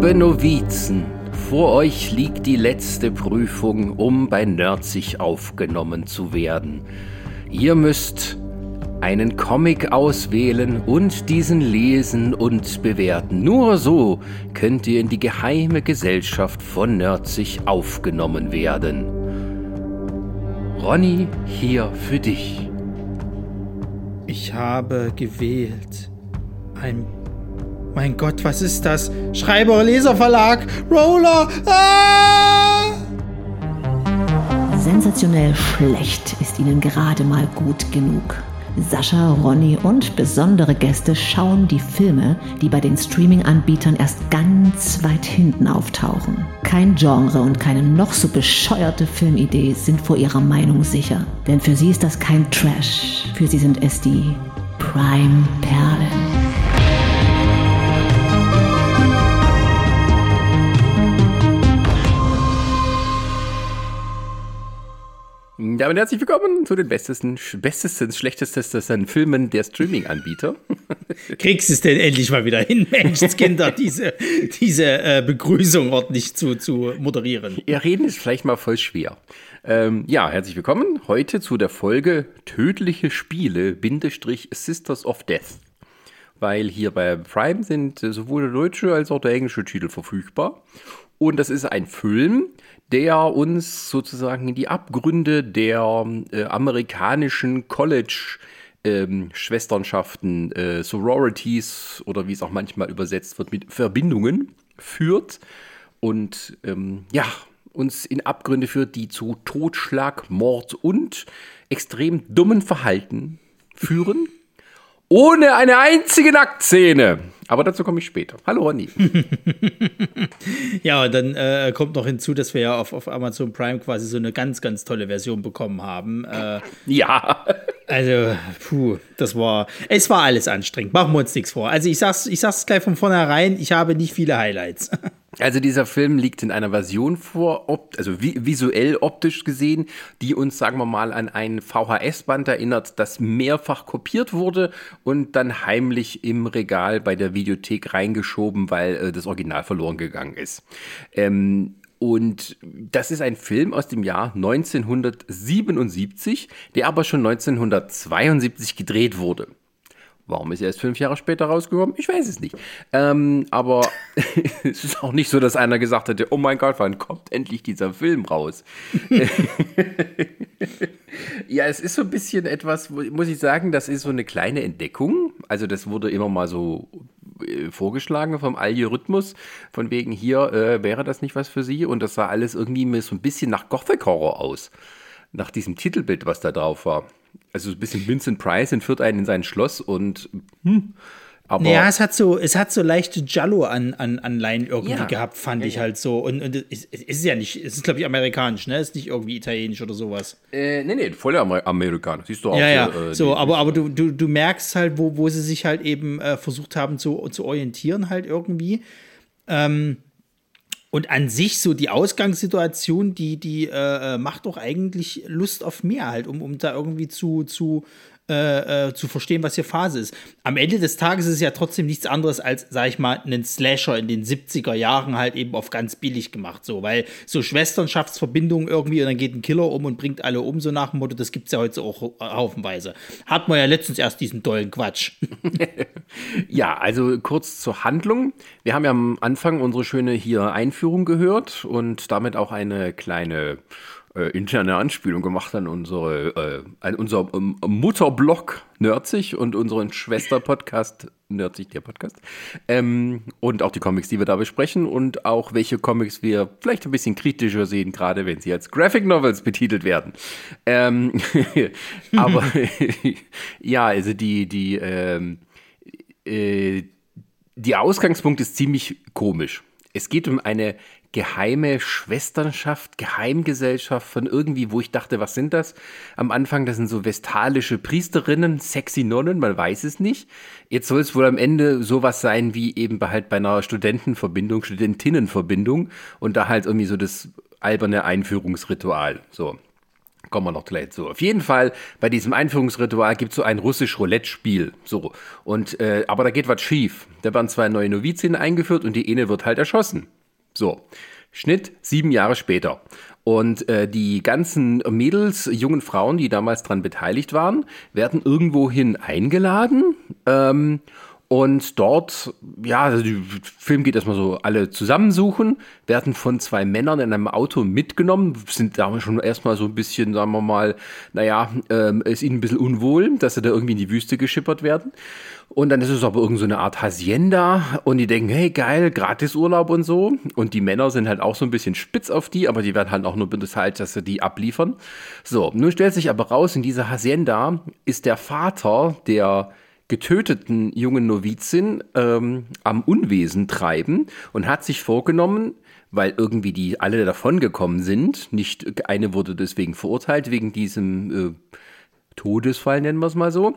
Liebe Novizen, vor euch liegt die letzte Prüfung, um bei Nerdzig aufgenommen zu werden. Ihr müsst einen Comic auswählen und diesen lesen und bewerten. Nur so könnt ihr in die geheime Gesellschaft von Nerdzig aufgenommen werden. Ronny, hier für dich. Ich habe gewählt. Ein. Mein Gott, was ist das? Schreiber Leserverlag! Roller! Ah! Sensationell schlecht ist ihnen gerade mal gut genug. Sascha, Ronny und besondere Gäste schauen die Filme, die bei den Streaming-Anbietern erst ganz weit hinten auftauchen. Kein Genre und keine noch so bescheuerte Filmidee sind vor ihrer Meinung sicher. Denn für sie ist das kein Trash. Für sie sind es die Damit herzlich willkommen zu den bestesten, bestesten, schlechtesten Filmen der Streaming-Anbieter. Kriegst es denn endlich mal wieder hin, Menschenskinder, diese, diese äh, Begrüßung ordentlich zu, zu moderieren? Ihr reden ist vielleicht mal voll schwer. Ähm, ja, herzlich willkommen heute zu der Folge Tödliche Spiele, Bindestrich Sisters of Death. Weil hier bei Prime sind sowohl der deutsche als auch der englische Titel verfügbar. Und das ist ein Film, der uns sozusagen in die Abgründe der äh, amerikanischen College ähm, Schwesternschaften, äh, Sororities oder wie es auch manchmal übersetzt wird, mit Verbindungen führt und ähm, ja, uns in Abgründe führt, die zu Totschlag, Mord und extrem dummen Verhalten führen, ohne eine einzige Nacktszene. Aber dazu komme ich später. Hallo Ronny. ja, und dann äh, kommt noch hinzu, dass wir ja auf, auf Amazon Prime quasi so eine ganz, ganz tolle Version bekommen haben. Äh, ja. Also, puh, das war, es war alles anstrengend. Machen wir uns nichts vor. Also ich sag's, ich sag's gleich von vornherein, ich habe nicht viele Highlights. Also dieser Film liegt in einer Version vor, also visuell optisch gesehen, die uns, sagen wir mal, an ein VHS-Band erinnert, das mehrfach kopiert wurde und dann heimlich im Regal bei der Videothek reingeschoben, weil äh, das Original verloren gegangen ist. Ähm, und das ist ein Film aus dem Jahr 1977, der aber schon 1972 gedreht wurde. Warum ist er erst fünf Jahre später rausgekommen? Ich weiß es nicht. Ähm, aber es ist auch nicht so, dass einer gesagt hätte, oh mein Gott, wann kommt endlich dieser Film raus? ja, es ist so ein bisschen etwas, muss ich sagen, das ist so eine kleine Entdeckung. Also das wurde immer mal so äh, vorgeschlagen vom Algorithmus, von wegen hier äh, wäre das nicht was für Sie und das sah alles irgendwie so ein bisschen nach Gothic Horror aus, nach diesem Titelbild, was da drauf war. Also ein bisschen Vincent Price entführt einen in sein Schloss und hm, aber naja, es hat so, es hat so leichte Jallo-Anleihen irgendwie ja. gehabt, fand ja, ich halt so. Und, und es, es, ist ja nicht, es ist, glaube ich, amerikanisch, ne? Es ist nicht irgendwie italienisch oder sowas. Äh, nee, nee, voll Amer amerikanisch. Siehst du auch. Ja, ja. Äh, so, aber, aber du, du, du merkst halt, wo, wo sie sich halt eben äh, versucht haben zu, zu orientieren, halt irgendwie. Ähm, und an sich so die Ausgangssituation, die, die äh, äh macht doch eigentlich Lust auf mehr halt, um, um da irgendwie zu, zu äh, äh, zu verstehen, was hier Phase ist. Am Ende des Tages ist es ja trotzdem nichts anderes als, sag ich mal, einen Slasher in den 70er Jahren halt eben auf ganz billig gemacht, so, weil so Schwesternschaftsverbindungen irgendwie und dann geht ein Killer um und bringt alle um, so nach dem Motto, das gibt es ja heute auch haufenweise. Hat man ja letztens erst diesen tollen Quatsch. ja, also kurz zur Handlung. Wir haben ja am Anfang unsere schöne hier Einführung gehört und damit auch eine kleine äh, interne Anspielung gemacht an unsere, äh, an unser ähm, Mutterblog Nerdzig und unseren Schwesterpodcast Nerdzig, der Podcast. Ähm, und auch die Comics, die wir da besprechen und auch welche Comics wir vielleicht ein bisschen kritischer sehen, gerade wenn sie als Graphic Novels betitelt werden. Ähm, aber ja, also die, die, ähm, äh, die Ausgangspunkt ist ziemlich komisch. Es geht um eine geheime Schwesternschaft, Geheimgesellschaft von irgendwie, wo ich dachte, was sind das? Am Anfang, das sind so vestalische Priesterinnen, sexy Nonnen, man weiß es nicht. Jetzt soll es wohl am Ende sowas sein wie eben halt bei einer Studentenverbindung, Studentinnenverbindung und da halt irgendwie so das alberne Einführungsritual. So. Kommen wir noch gleich zu. Auf jeden Fall, bei diesem Einführungsritual gibt es so ein russisch Roulette-Spiel. So. Und, äh, aber da geht was schief. Da werden zwei neue Novizinnen eingeführt und die eine wird halt erschossen. So. Schnitt sieben Jahre später. Und äh, die ganzen Mädels, jungen Frauen, die damals daran beteiligt waren, werden irgendwohin eingeladen. Ähm, und dort, ja, also der Film geht erstmal so, alle zusammensuchen, werden von zwei Männern in einem Auto mitgenommen, sind da schon erstmal so ein bisschen, sagen wir mal, naja, ähm, ist ihnen ein bisschen unwohl, dass sie da irgendwie in die Wüste geschippert werden. Und dann ist es aber irgend so eine Art Hacienda und die denken, hey geil, Gratisurlaub und so. Und die Männer sind halt auch so ein bisschen spitz auf die, aber die werden halt auch nur bezahlt, dass sie die abliefern. So, nun stellt sich aber raus, in dieser Hacienda ist der Vater der getöteten jungen Novizin ähm, am Unwesen treiben und hat sich vorgenommen, weil irgendwie die alle davongekommen sind, nicht eine wurde deswegen verurteilt wegen diesem äh, Todesfall, nennen wir es mal so,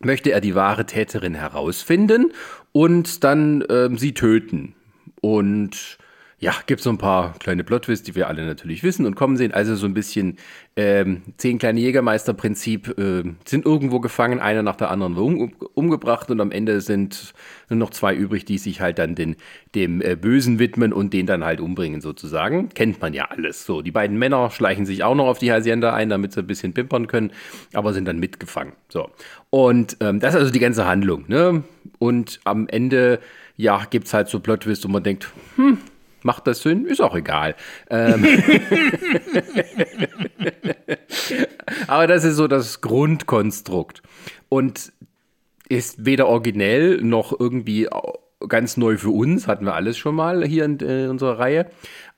möchte er die wahre Täterin herausfinden und dann äh, sie töten. Und ja, gibt so ein paar kleine Plotwists, die wir alle natürlich wissen und kommen sehen. Also so ein bisschen ähm, zehn kleine Jägermeister-Prinzip äh, sind irgendwo gefangen, einer nach der anderen um, umgebracht und am Ende sind nur noch zwei übrig, die sich halt dann den, dem äh, Bösen widmen und den dann halt umbringen sozusagen. Kennt man ja alles. So, die beiden Männer schleichen sich auch noch auf die Hacienda ein, damit sie ein bisschen pimpern können, aber sind dann mitgefangen. So. Und ähm, das ist also die ganze Handlung. Ne? Und am Ende, ja, gibt es halt so Plot-Twist, wo man denkt, hm, Macht das Sinn? Ist auch egal. Ähm Aber das ist so das Grundkonstrukt. Und ist weder originell noch irgendwie ganz neu für uns, hatten wir alles schon mal hier in, in unserer Reihe.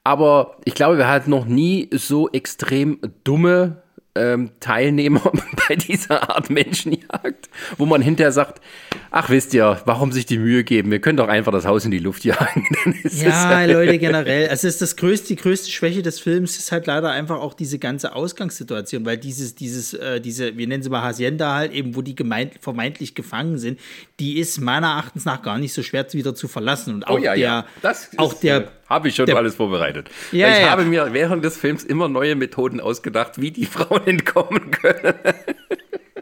Aber ich glaube, wir hatten noch nie so extrem dumme ähm, Teilnehmer bei dieser Art Menschenjagd, wo man hinterher sagt, ach wisst ihr, warum sich die Mühe geben? Wir können doch einfach das Haus in die Luft jagen. ja, Leute, generell. Also ist das größte, die größte Schwäche des Films ist halt leider einfach auch diese ganze Ausgangssituation, weil dieses, dieses, äh, diese, wir nennen sie mal Hacienda halt, eben, wo die gemeint, vermeintlich gefangen sind, die ist meiner Erachtens nach gar nicht so schwer wieder zu verlassen. Und oh auch oh, ja, der, ja. Das auch der habe ich schon der, alles vorbereitet. Ja, ich ja. habe mir während des Films immer neue Methoden ausgedacht, wie die Frauen entkommen können.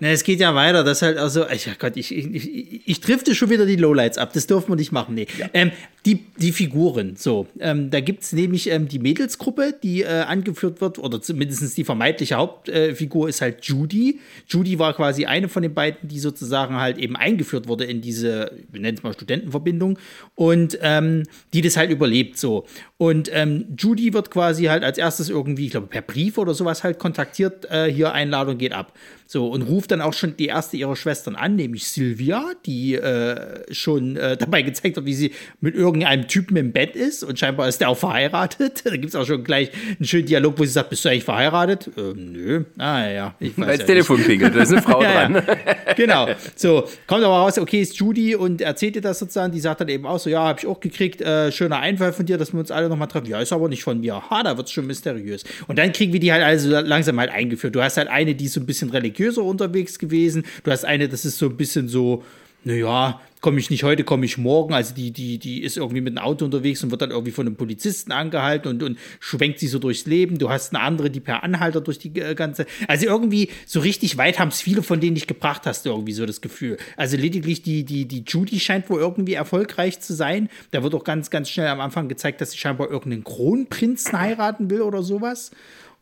Na, es geht ja weiter. Das halt also, ich, oh Gott, ich, ich, ich, ich drifte schon wieder die Lowlights ab. Das dürfen wir nicht machen. Nee. Ja. Ähm, die, die Figuren, so. Ähm, da gibt es nämlich ähm, die Mädelsgruppe, die äh, angeführt wird, oder zumindest die vermeintliche Hauptfigur äh, ist halt Judy. Judy war quasi eine von den beiden, die sozusagen halt eben eingeführt wurde in diese, wir nennen es mal Studentenverbindung, und ähm, die das halt überlebt, so. Und ähm, Judy wird quasi halt als erstes irgendwie, ich glaube, per Brief oder sowas halt kontaktiert, äh, hier Einladung geht ab. So, und ruft dann auch schon die erste ihrer Schwestern an, nämlich Sylvia, die äh, schon äh, dabei gezeigt hat, wie sie mit irgendeinem Typen im Bett ist und scheinbar ist der auch verheiratet. Da gibt es auch schon gleich einen schönen Dialog, wo sie sagt, bist du eigentlich verheiratet? Ähm, nö. Ah ja, ich weiß Weil das ja Telefon klingelt, da ist eine Frau ja, dran. Ja. Genau. So, kommt aber raus, okay, ist Judy und erzählt ihr das sozusagen. Die sagt dann eben auch so, ja, habe ich auch gekriegt, äh, schöner Einfall von dir, dass wir uns alle nochmal treffen. Ja, ist aber nicht von mir. Ha, da wird es schon mysteriös. Und dann kriegen wir die halt also langsam halt eingeführt. Du hast halt eine, die ist so ein bisschen religiös religiöser unterwegs gewesen. Du hast eine, das ist so ein bisschen so, naja, komme ich nicht heute, komme ich morgen. Also die, die, die ist irgendwie mit einem Auto unterwegs und wird dann irgendwie von einem Polizisten angehalten und, und schwenkt sich so durchs Leben. Du hast eine andere, die per Anhalter durch die äh, ganze. Also irgendwie so richtig weit haben es viele von denen nicht gebracht, hast du irgendwie so das Gefühl. Also lediglich die, die, die Judy scheint wohl irgendwie erfolgreich zu sein. Da wird auch ganz, ganz schnell am Anfang gezeigt, dass sie scheinbar irgendeinen Kronprinzen heiraten will oder sowas.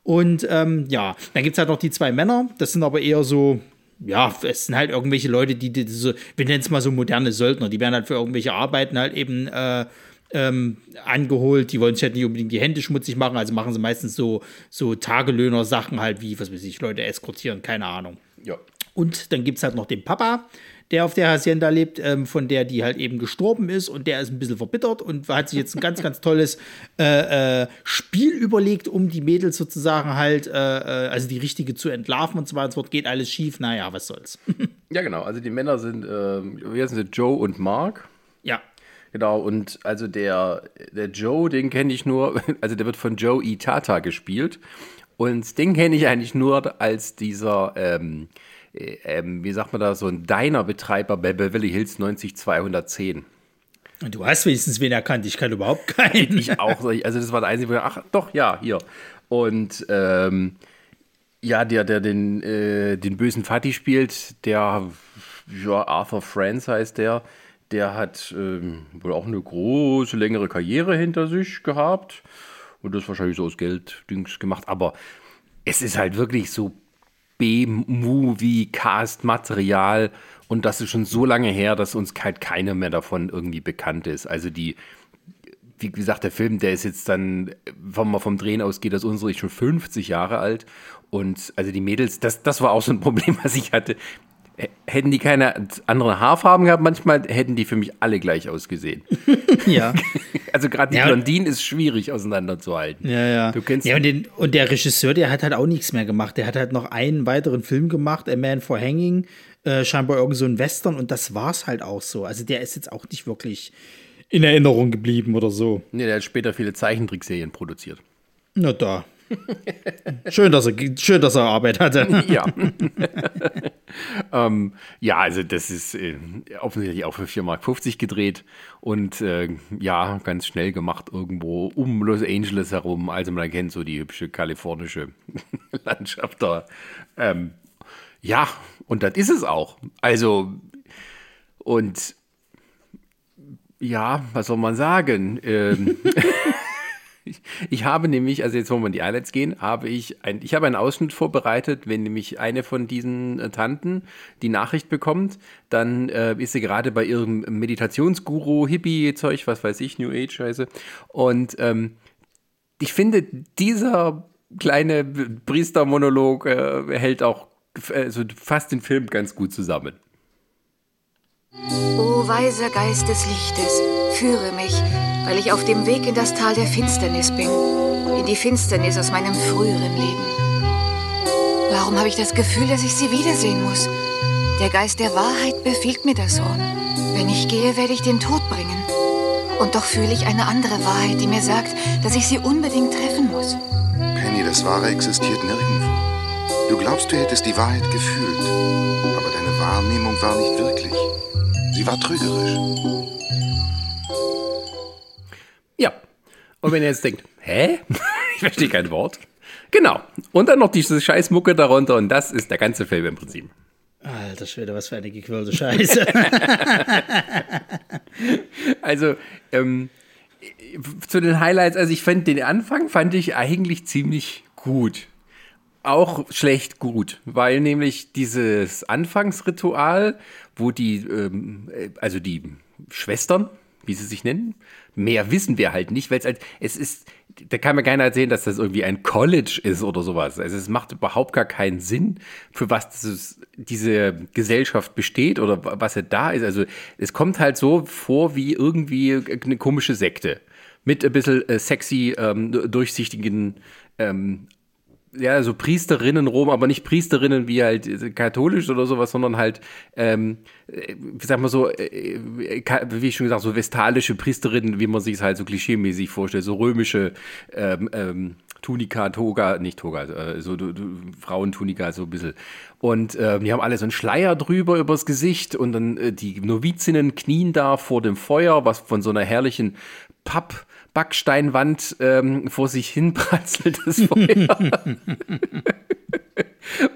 Und ähm, ja, dann gibt es halt noch die zwei Männer. Das sind aber eher so, ja, es sind halt irgendwelche Leute, die, die so, wir nennen es mal so moderne Söldner, die werden halt für irgendwelche Arbeiten halt eben äh, ähm, angeholt. Die wollen sich halt nicht unbedingt die Hände schmutzig machen, also machen sie meistens so, so Tagelöhner-Sachen halt wie, was weiß ich, Leute eskortieren, keine Ahnung. Ja. Und dann gibt es halt noch den Papa, der auf der Hacienda lebt, ähm, von der die halt eben gestorben ist und der ist ein bisschen verbittert und hat sich jetzt ein ganz, ganz tolles äh, äh, Spiel überlegt, um die Mädels sozusagen halt, äh, äh also die richtige zu entlarven und zwar, es wird geht alles schief, naja, was soll's. ja, genau, also die Männer sind, äh, wie heißen sie, Joe und Mark. Ja. Genau, und also der, der Joe, den kenne ich nur, also der wird von Joe Itata gespielt. Und den kenne ich eigentlich nur als dieser, ähm, äh, ähm, wie sagt man da, so ein Diner-Betreiber bei Beverly Hills 90210. Du hast wenigstens wen erkannt, ich kann überhaupt keinen. Ich auch, also das war der einzige, ach doch, ja, hier. Und ähm, Ja, der, der den, äh, den bösen Fatih spielt, der, ja, Arthur Franz heißt der, der hat ähm, wohl auch eine große, längere Karriere hinter sich gehabt und das wahrscheinlich so aus Gelddings gemacht. Aber es ist halt wirklich so B-Movie-Cast-Material und das ist schon so lange her, dass uns halt keiner mehr davon irgendwie bekannt ist. Also die, wie gesagt, der Film, der ist jetzt dann, wenn man vom Drehen ausgeht, das unsere ist schon 50 Jahre alt. Und also die Mädels, das, das war auch so ein Problem, was ich hatte. Hätten die keine anderen Haarfarben gehabt, manchmal hätten die für mich alle gleich ausgesehen. ja. Also gerade die Ja. Blondine ist schwierig auseinanderzuhalten. Ja, ja. Du kennst ja und, den, und der Regisseur, der hat halt auch nichts mehr gemacht. Der hat halt noch einen weiteren Film gemacht, A Man for Hanging, äh, scheinbar irgend so ein Western und das war's halt auch so. Also der ist jetzt auch nicht wirklich in Erinnerung geblieben oder so. Nee, der hat später viele Zeichentrickserien produziert. Na da. schön, dass er, schön, dass er Arbeit hatte. Ja. ähm, ja, also das ist äh, offensichtlich auch für 4,50 Mark gedreht und äh, ja, ganz schnell gemacht irgendwo um Los Angeles herum. Also man kennt so die hübsche kalifornische Landschaft da. Ähm, ja, und das ist es auch. Also, und ja, was soll man sagen? Ähm, ich, ich habe nämlich, also jetzt, wo wir in die Highlights gehen, habe ich, ein, ich habe einen Ausschnitt vorbereitet, wenn nämlich eine von diesen äh, Tanten die Nachricht bekommt, dann äh, ist sie gerade bei ihrem Meditationsguru, Hippie-Zeug, was weiß ich, New Age-Scheiße. Und ähm, ich finde, dieser kleine Priestermonolog äh, hält auch äh, so fast den Film ganz gut zusammen. O weiser Geist des Lichtes, führe mich, weil ich auf dem Weg in das Tal der Finsternis bin, in die Finsternis aus meinem früheren Leben. Warum habe ich das Gefühl, dass ich sie wiedersehen muss? Der Geist der Wahrheit befiehlt mir das so. Wenn ich gehe, werde ich den Tod bringen. Und doch fühle ich eine andere Wahrheit, die mir sagt, dass ich sie unbedingt treffen muss. Penny, das Wahre existiert nirgendwo. Du glaubst, du hättest die Wahrheit gefühlt, aber deine Wahrnehmung war nicht wirklich. Sie war trügerisch. Und wenn ihr jetzt denkt, hä? ich verstehe kein Wort. Genau. Und dann noch diese Scheißmucke darunter und das ist der ganze Film im Prinzip. Alter Schwede, was für eine gequirlte Scheiße. Also, ähm, zu den Highlights, also ich fand den Anfang fand ich eigentlich ziemlich gut. Auch schlecht gut, weil nämlich dieses Anfangsritual, wo die, ähm, äh, also die Schwestern, wie sie sich nennen, mehr wissen wir halt nicht, weil es halt, es ist, da kann mir keiner erzählen, dass das irgendwie ein College ist oder sowas. Also es macht überhaupt gar keinen Sinn, für was dieses, diese Gesellschaft besteht oder was er da ist. Also es kommt halt so vor wie irgendwie eine komische Sekte mit ein bisschen äh, sexy, ähm, durchsichtigen ähm, ja, so Priesterinnen Rom, aber nicht Priesterinnen wie halt äh, katholisch oder sowas, sondern halt, ähm, äh, sag mal so, äh, äh, wie ich schon gesagt, so vestalische Priesterinnen, wie man sich es halt so klischeemäßig vorstellt, so römische ähm, ähm, Tunika, Toga, nicht Toga, äh, so du, du, Frauentunika, so ein bisschen. Und äh, die haben alle so einen Schleier drüber übers Gesicht und dann äh, die Novizinnen knien da vor dem Feuer, was von so einer herrlichen Papp- Backsteinwand ähm, vor sich hin pratzelt das Feuer.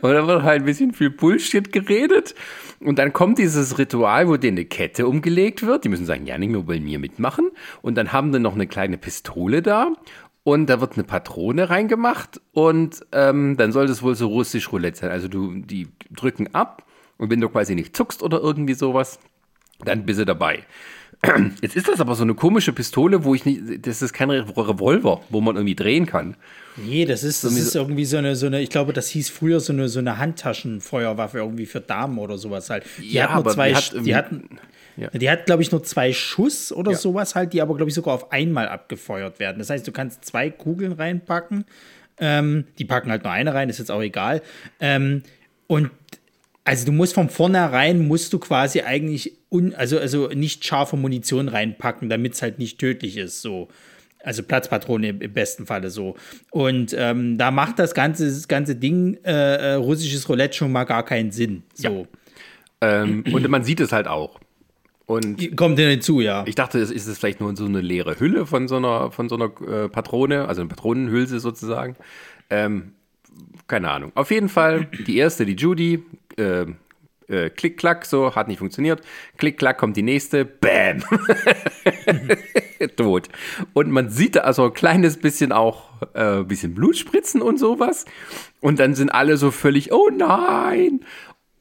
Und dann wird halt ein bisschen viel Bullshit geredet. Und dann kommt dieses Ritual, wo denen eine Kette umgelegt wird. Die müssen sagen, ja, nicht mehr bei mir mitmachen. Und dann haben die noch eine kleine Pistole da. Und da wird eine Patrone reingemacht. Und ähm, dann soll das wohl so russisch Roulette sein. Also du, die drücken ab. Und wenn du quasi nicht zuckst oder irgendwie sowas, dann bist du dabei. Jetzt ist das aber so eine komische Pistole, wo ich nicht, das ist kein Revolver, wo man irgendwie drehen kann. Nee, das ist, das ist irgendwie so eine, so eine, ich glaube, das hieß früher so eine, so eine Handtaschenfeuerwaffe irgendwie für Damen oder sowas halt. Die Ja, hat nur aber zwei, die hat die hatten, Ja. die hat, glaube ich, nur zwei Schuss oder Ja. sowas halt, die aber, glaube ich, sogar auf einmal abgefeuert werden. Das heißt, du kannst zwei Kugeln reinpacken. Ähm, die packen halt nur eine rein, ist jetzt auch egal. Ähm, und also du musst von vornherein musst du quasi eigentlich un, also, also nicht scharfe Munition reinpacken, damit es halt nicht tödlich ist. So. Also Platzpatrone im, besten Falle so. Und ähm, da macht das ganze, das ganze Ding äh, äh, russisches Roulette schon mal gar keinen Sinn. So. Ähm, und man sieht es halt auch. Und Kommt hinzu, ja. ich dachte, es ist es vielleicht nur so eine leere Hülle von so einer, von so einer äh, Patrone, also eine Patronenhülse sozusagen. Ähm, keine Ahnung. Auf jeden Fall, die erste, die Judy, äh, äh, klick, klack, so, hat nicht funktioniert. Klick, klack, kommt die nächste, bam. Tot. Und man sieht da also ein kleines bisschen auch, äh, ein bisschen Blutspritzen und sowas. Und dann sind alle so völlig, oh nein.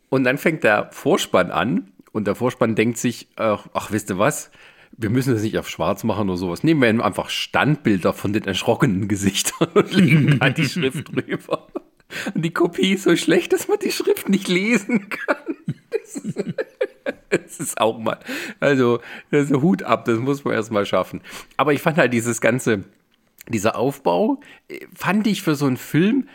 Und dann fängt der Vorspann an. Und der Vorspann denkt sich, ach, ach wisst ihr was? wir müssen das nicht auf schwarz machen oder sowas. Nehmen wir einfach Standbilder von den erschrockenen Gesichtern und legen da die Schrift drüber. Und die Kopie ist so schlecht, dass man die Schrift nicht lesen kann. Das ist, auch mal. Also, das ist Hut ab, das muss man erstmal schaffen. Aber ich fand halt dieses ganze, dieser Aufbau, fand ich für so einen Film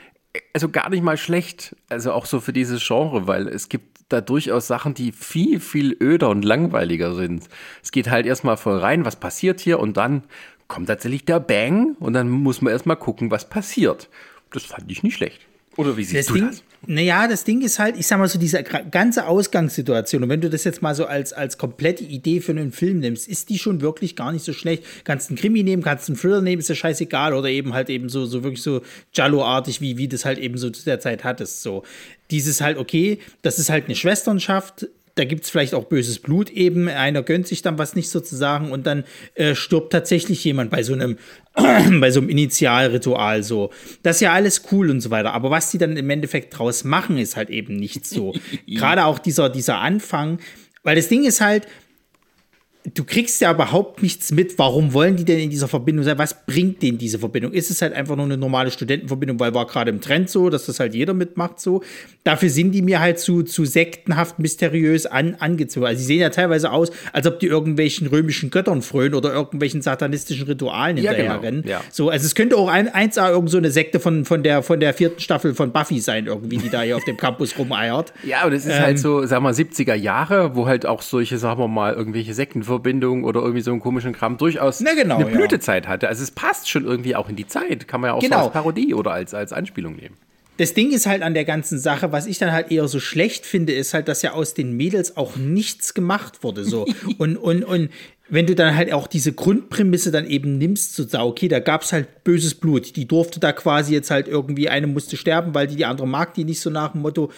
also gar nicht mal schlecht. Also auch so für dieses Genre, weil es gibt da durchaus Sachen, die viel, viel öder und langweiliger sind. Es geht halt erstmal voll rein, was passiert hier und dann kommt tatsächlich der Bang und dann muss man erstmal gucken, was passiert. Das fand ich nicht schlecht. Oder wie siehst das du Ding, das? Naja, das Ding ist halt, ich sag mal so, diese ganze Ausgangssituation, und wenn du das jetzt mal so als, als komplette Idee für einen Film nimmst, ist die schon wirklich gar nicht so schlecht. Kannst einen Krimi nehmen, kannst einen Thriller nehmen, ist ja scheißegal, oder eben halt eben so, so wirklich so Jallo-artig, wie, wie das halt eben so zu der Zeit hattest. So. Dieses halt, okay, das ist halt eine Schwesternschaft, da gibt es vielleicht auch böses Blut eben. Einer gönnt sich dann was nicht sozusagen und dann äh, stirbt tatsächlich jemand bei so einem, bei so einem Initialritual so. Das ist ja alles cool und so weiter. Aber was die dann im Endeffekt draus machen, ist halt eben nicht so. Gerade auch dieser, dieser Anfang, weil das Ding ist halt, du kriegst ja überhaupt nichts mit, warum wollen die denn in dieser Verbindung sein? Was bringt denen diese Verbindung? Ist es halt einfach nur eine normale Studentenverbindung, weil war gerade im Trend so, dass das halt jeder mitmacht so? Dafür sind die mir halt zu, zu sektenhaft mysteriös an, angezogen. Also sie sehen ja teilweise aus, als ob die irgendwelchen römischen Göttern frönen oder irgendwelchen satanistischen Ritualen Ja, genau. rennen. Ja. So, also es könnte auch ein, 1A irgend so eine Sekte von, von, der, von der vierten Staffel von Buffy sein, irgendwie, die da hier auf dem Campus rumeiert. Ja, aber das ist Ähm. halt so, sag mal, 70er Jahre, wo halt auch solche, sagen wir mal, irgendwelche Sektenverbindungen oder irgendwie so einen komischen Kram durchaus Na genau, eine ja. Blütezeit hatte. Also es passt schon irgendwie auch in die Zeit. Kann man ja auch Genau. so als Parodie oder als, als Anspielung nehmen. Das Ding ist halt an der ganzen Sache, was ich dann halt eher so schlecht finde, ist halt, dass ja aus den Mädels auch nichts gemacht wurde. So. und, und, und wenn du dann halt auch diese Grundprämisse dann eben nimmst, so okay, da gab es halt böses Blut. Die durfte da quasi jetzt halt irgendwie, eine musste sterben, weil die die andere mag die nicht so nach dem Motto.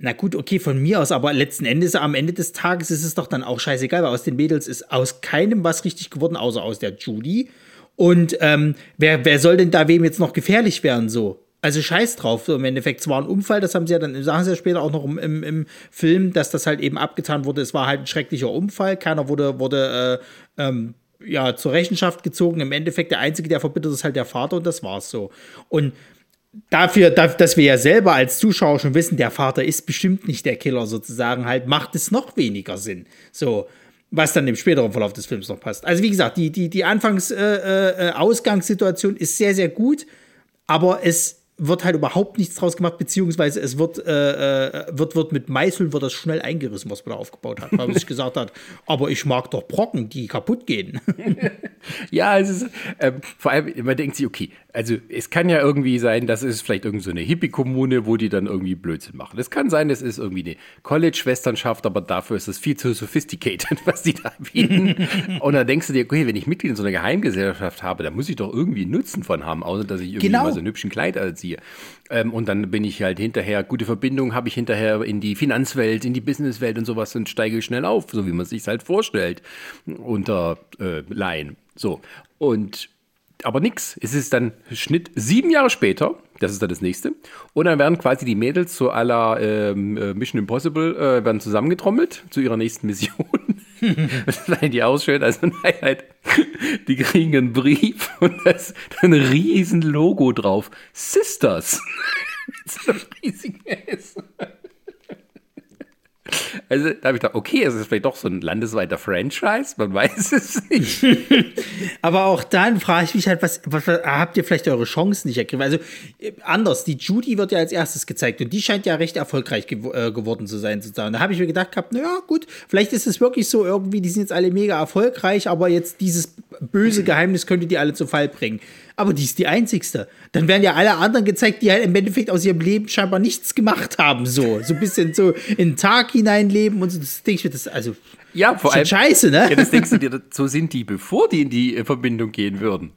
Na gut, okay, von mir aus, aber letzten Endes, am Ende des Tages ist es doch dann auch scheißegal, weil aus den Mädels ist aus keinem was richtig geworden, außer aus der Judy. Und ähm, wer, wer soll denn da wem jetzt noch gefährlich werden, so? Also scheiß drauf, so im Endeffekt. Es war ein Unfall, das haben sie ja dann, sagen sie ja später auch noch im, im, im Film, dass das halt eben abgetan wurde. Es war halt ein schrecklicher Unfall. Keiner wurde, wurde äh, ähm, ja, zur Rechenschaft gezogen. Im Endeffekt, der Einzige, der verbittert ist halt der Vater und das war's so. Und dafür, da- dass wir ja selber als Zuschauer schon wissen, der Vater ist bestimmt nicht der Killer sozusagen, halt macht es noch weniger Sinn. So, was dann im späteren Verlauf des Films noch passt. Also wie gesagt, die, die, die Anfangs-Ausgangssituation ist sehr, sehr gut, aber es wird halt überhaupt nichts draus gemacht, beziehungsweise es wird, äh, äh, wird, wird mit Meißeln wird das schnell eingerissen, was man da aufgebaut hat, weil man sich gesagt hat, aber ich mag doch Brocken, die kaputt gehen. Ja, es ist, ähm, vor allem, man denkt sich, okay, also es kann ja irgendwie sein, das ist vielleicht irgendeine so eine Hippie-Kommune, wo die dann irgendwie Blödsinn machen. Es kann sein, es ist irgendwie eine College-Schwesternschaft, aber dafür ist es viel zu sophisticated, was die da bieten. Und dann denkst du dir, okay, wenn ich Mitglied in so einer Geheimgesellschaft habe, da muss ich doch irgendwie Nutzen von haben, außer dass ich irgendwie Genau. mal so einen hübschen Kleid anziehe. Ähm, und dann bin ich halt hinterher, gute Verbindung habe ich hinterher in die Finanzwelt, in die Businesswelt und sowas und steige schnell auf, so wie man sich halt vorstellt, unter äh, Laien. So. Und aber nix. Es ist dann Schnitt sieben Jahre später. Das ist dann das nächste. Und dann werden quasi die Mädels zu aller ähm, äh, Mission Impossible äh, werden zusammengetrommelt zu ihrer nächsten Mission. das leihen die aus schön. Also nein, halt, die kriegen einen Brief und da ist ein riesen Logo drauf. Sisters. Mit so einem riesigen S. Also da habe ich gedacht, okay, es ist vielleicht doch so ein landesweiter Franchise, man weiß es nicht. Aber auch dann frage ich mich halt, was, was, habt ihr vielleicht eure Chancen nicht ergriffen? Also äh, anders, die Judy wird ja als erstes gezeigt und die scheint ja recht erfolgreich gew äh, geworden zu sein sozusagen. Da habe ich mir gedacht gehabt, naja gut, vielleicht ist es wirklich so irgendwie, die sind jetzt alle mega erfolgreich, aber jetzt dieses böse Geheimnis könnte die alle zu Fall bringen. Aber die ist die einzigste. Dann werden ja alle anderen gezeigt, die halt im Endeffekt aus ihrem Leben scheinbar nichts gemacht haben. So, so ein bisschen so in den Tag hineinleben und so. Das denke ich mir, das also Ja, vor allem. scheiße, ne? Ja, das denkst du dir, so sind die, bevor die in die äh, Verbindung gehen würden.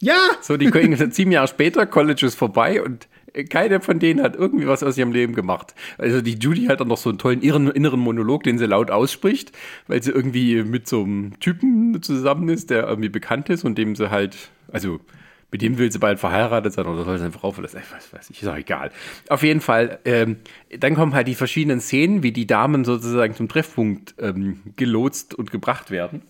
Ja, So, die können sieben Jahre später, College ist vorbei und keine von denen hat irgendwie was aus ihrem Leben gemacht. Also die Judy hat dann noch so einen tollen inneren Monolog, den sie laut ausspricht, weil sie irgendwie mit so einem Typen zusammen ist, der irgendwie bekannt ist und dem sie halt, also mit dem will sie bald verheiratet sein oder soll sie eine Frau verlassen? Was weiß ich, ist auch egal. Auf jeden Fall, ähm, dann kommen halt die verschiedenen Szenen, wie die Damen sozusagen zum Treffpunkt ähm, gelotst und gebracht werden.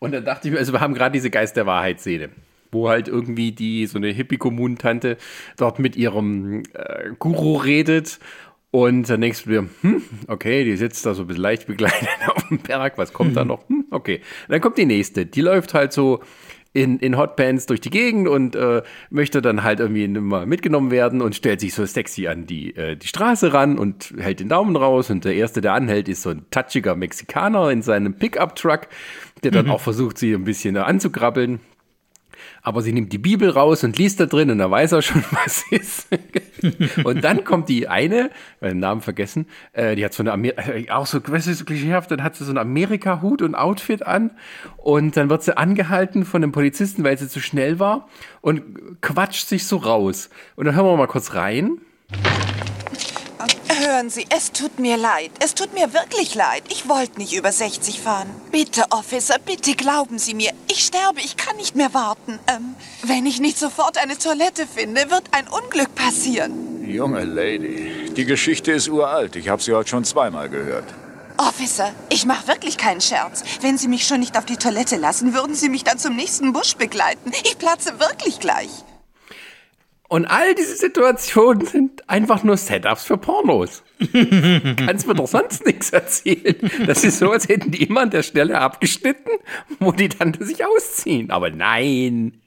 Und dann dachte ich mir, also wir haben gerade diese Geist der Wahrheit-Szene wo halt irgendwie die so eine Hippie-Kommunentante dort mit ihrem äh, Guru redet und dann denkst du dir, hm, okay, die sitzt da so ein bisschen leicht begleitet auf dem Berg, was kommt mhm. da noch? Hm, okay. Und dann kommt die nächste, die läuft halt so in, in Hotpants durch die Gegend und äh, möchte dann halt irgendwie mal mitgenommen werden und stellt sich so sexy an die, äh, die Straße ran und hält den Daumen raus. Und der Erste, der anhält, ist so ein touchiger Mexikaner in seinem Pickup-Truck, der dann mhm. auch versucht, sie ein bisschen anzukrabbeln aber sie nimmt die Bibel raus und liest da drin und da weiß er schon, was ist. und dann kommt die eine, äh, den Namen vergessen, äh, die hat so eine Amer äh, auch so, weißt du, so klischeehaft, dann hat sie so einen Amerika-Hut und Outfit an und dann wird sie angehalten von einem Polizisten, weil sie zu schnell war und quatscht sich so raus. Und dann hören wir mal kurz rein. Hören Sie, es tut mir leid. Es tut mir wirklich leid. Ich wollte nicht über 60 fahren. Bitte, Officer, bitte glauben Sie mir. Ich sterbe, ich kann nicht mehr warten. Ähm, wenn ich nicht sofort eine Toilette finde, wird ein Unglück passieren. Junge Lady, die Geschichte ist uralt. Ich habe sie heute schon zweimal gehört. Officer, ich mache wirklich keinen Scherz. Wenn Sie mich schon nicht auf die Toilette lassen, würden Sie mich dann zum nächsten Busch begleiten. Ich platze wirklich gleich. Und all diese Situationen sind einfach nur Setups für Pornos. Kannst mir doch sonst nichts erzählen. Das ist so, als hätten die immer an der Stelle abgeschnitten, wo die dann sich ausziehen. Aber nein.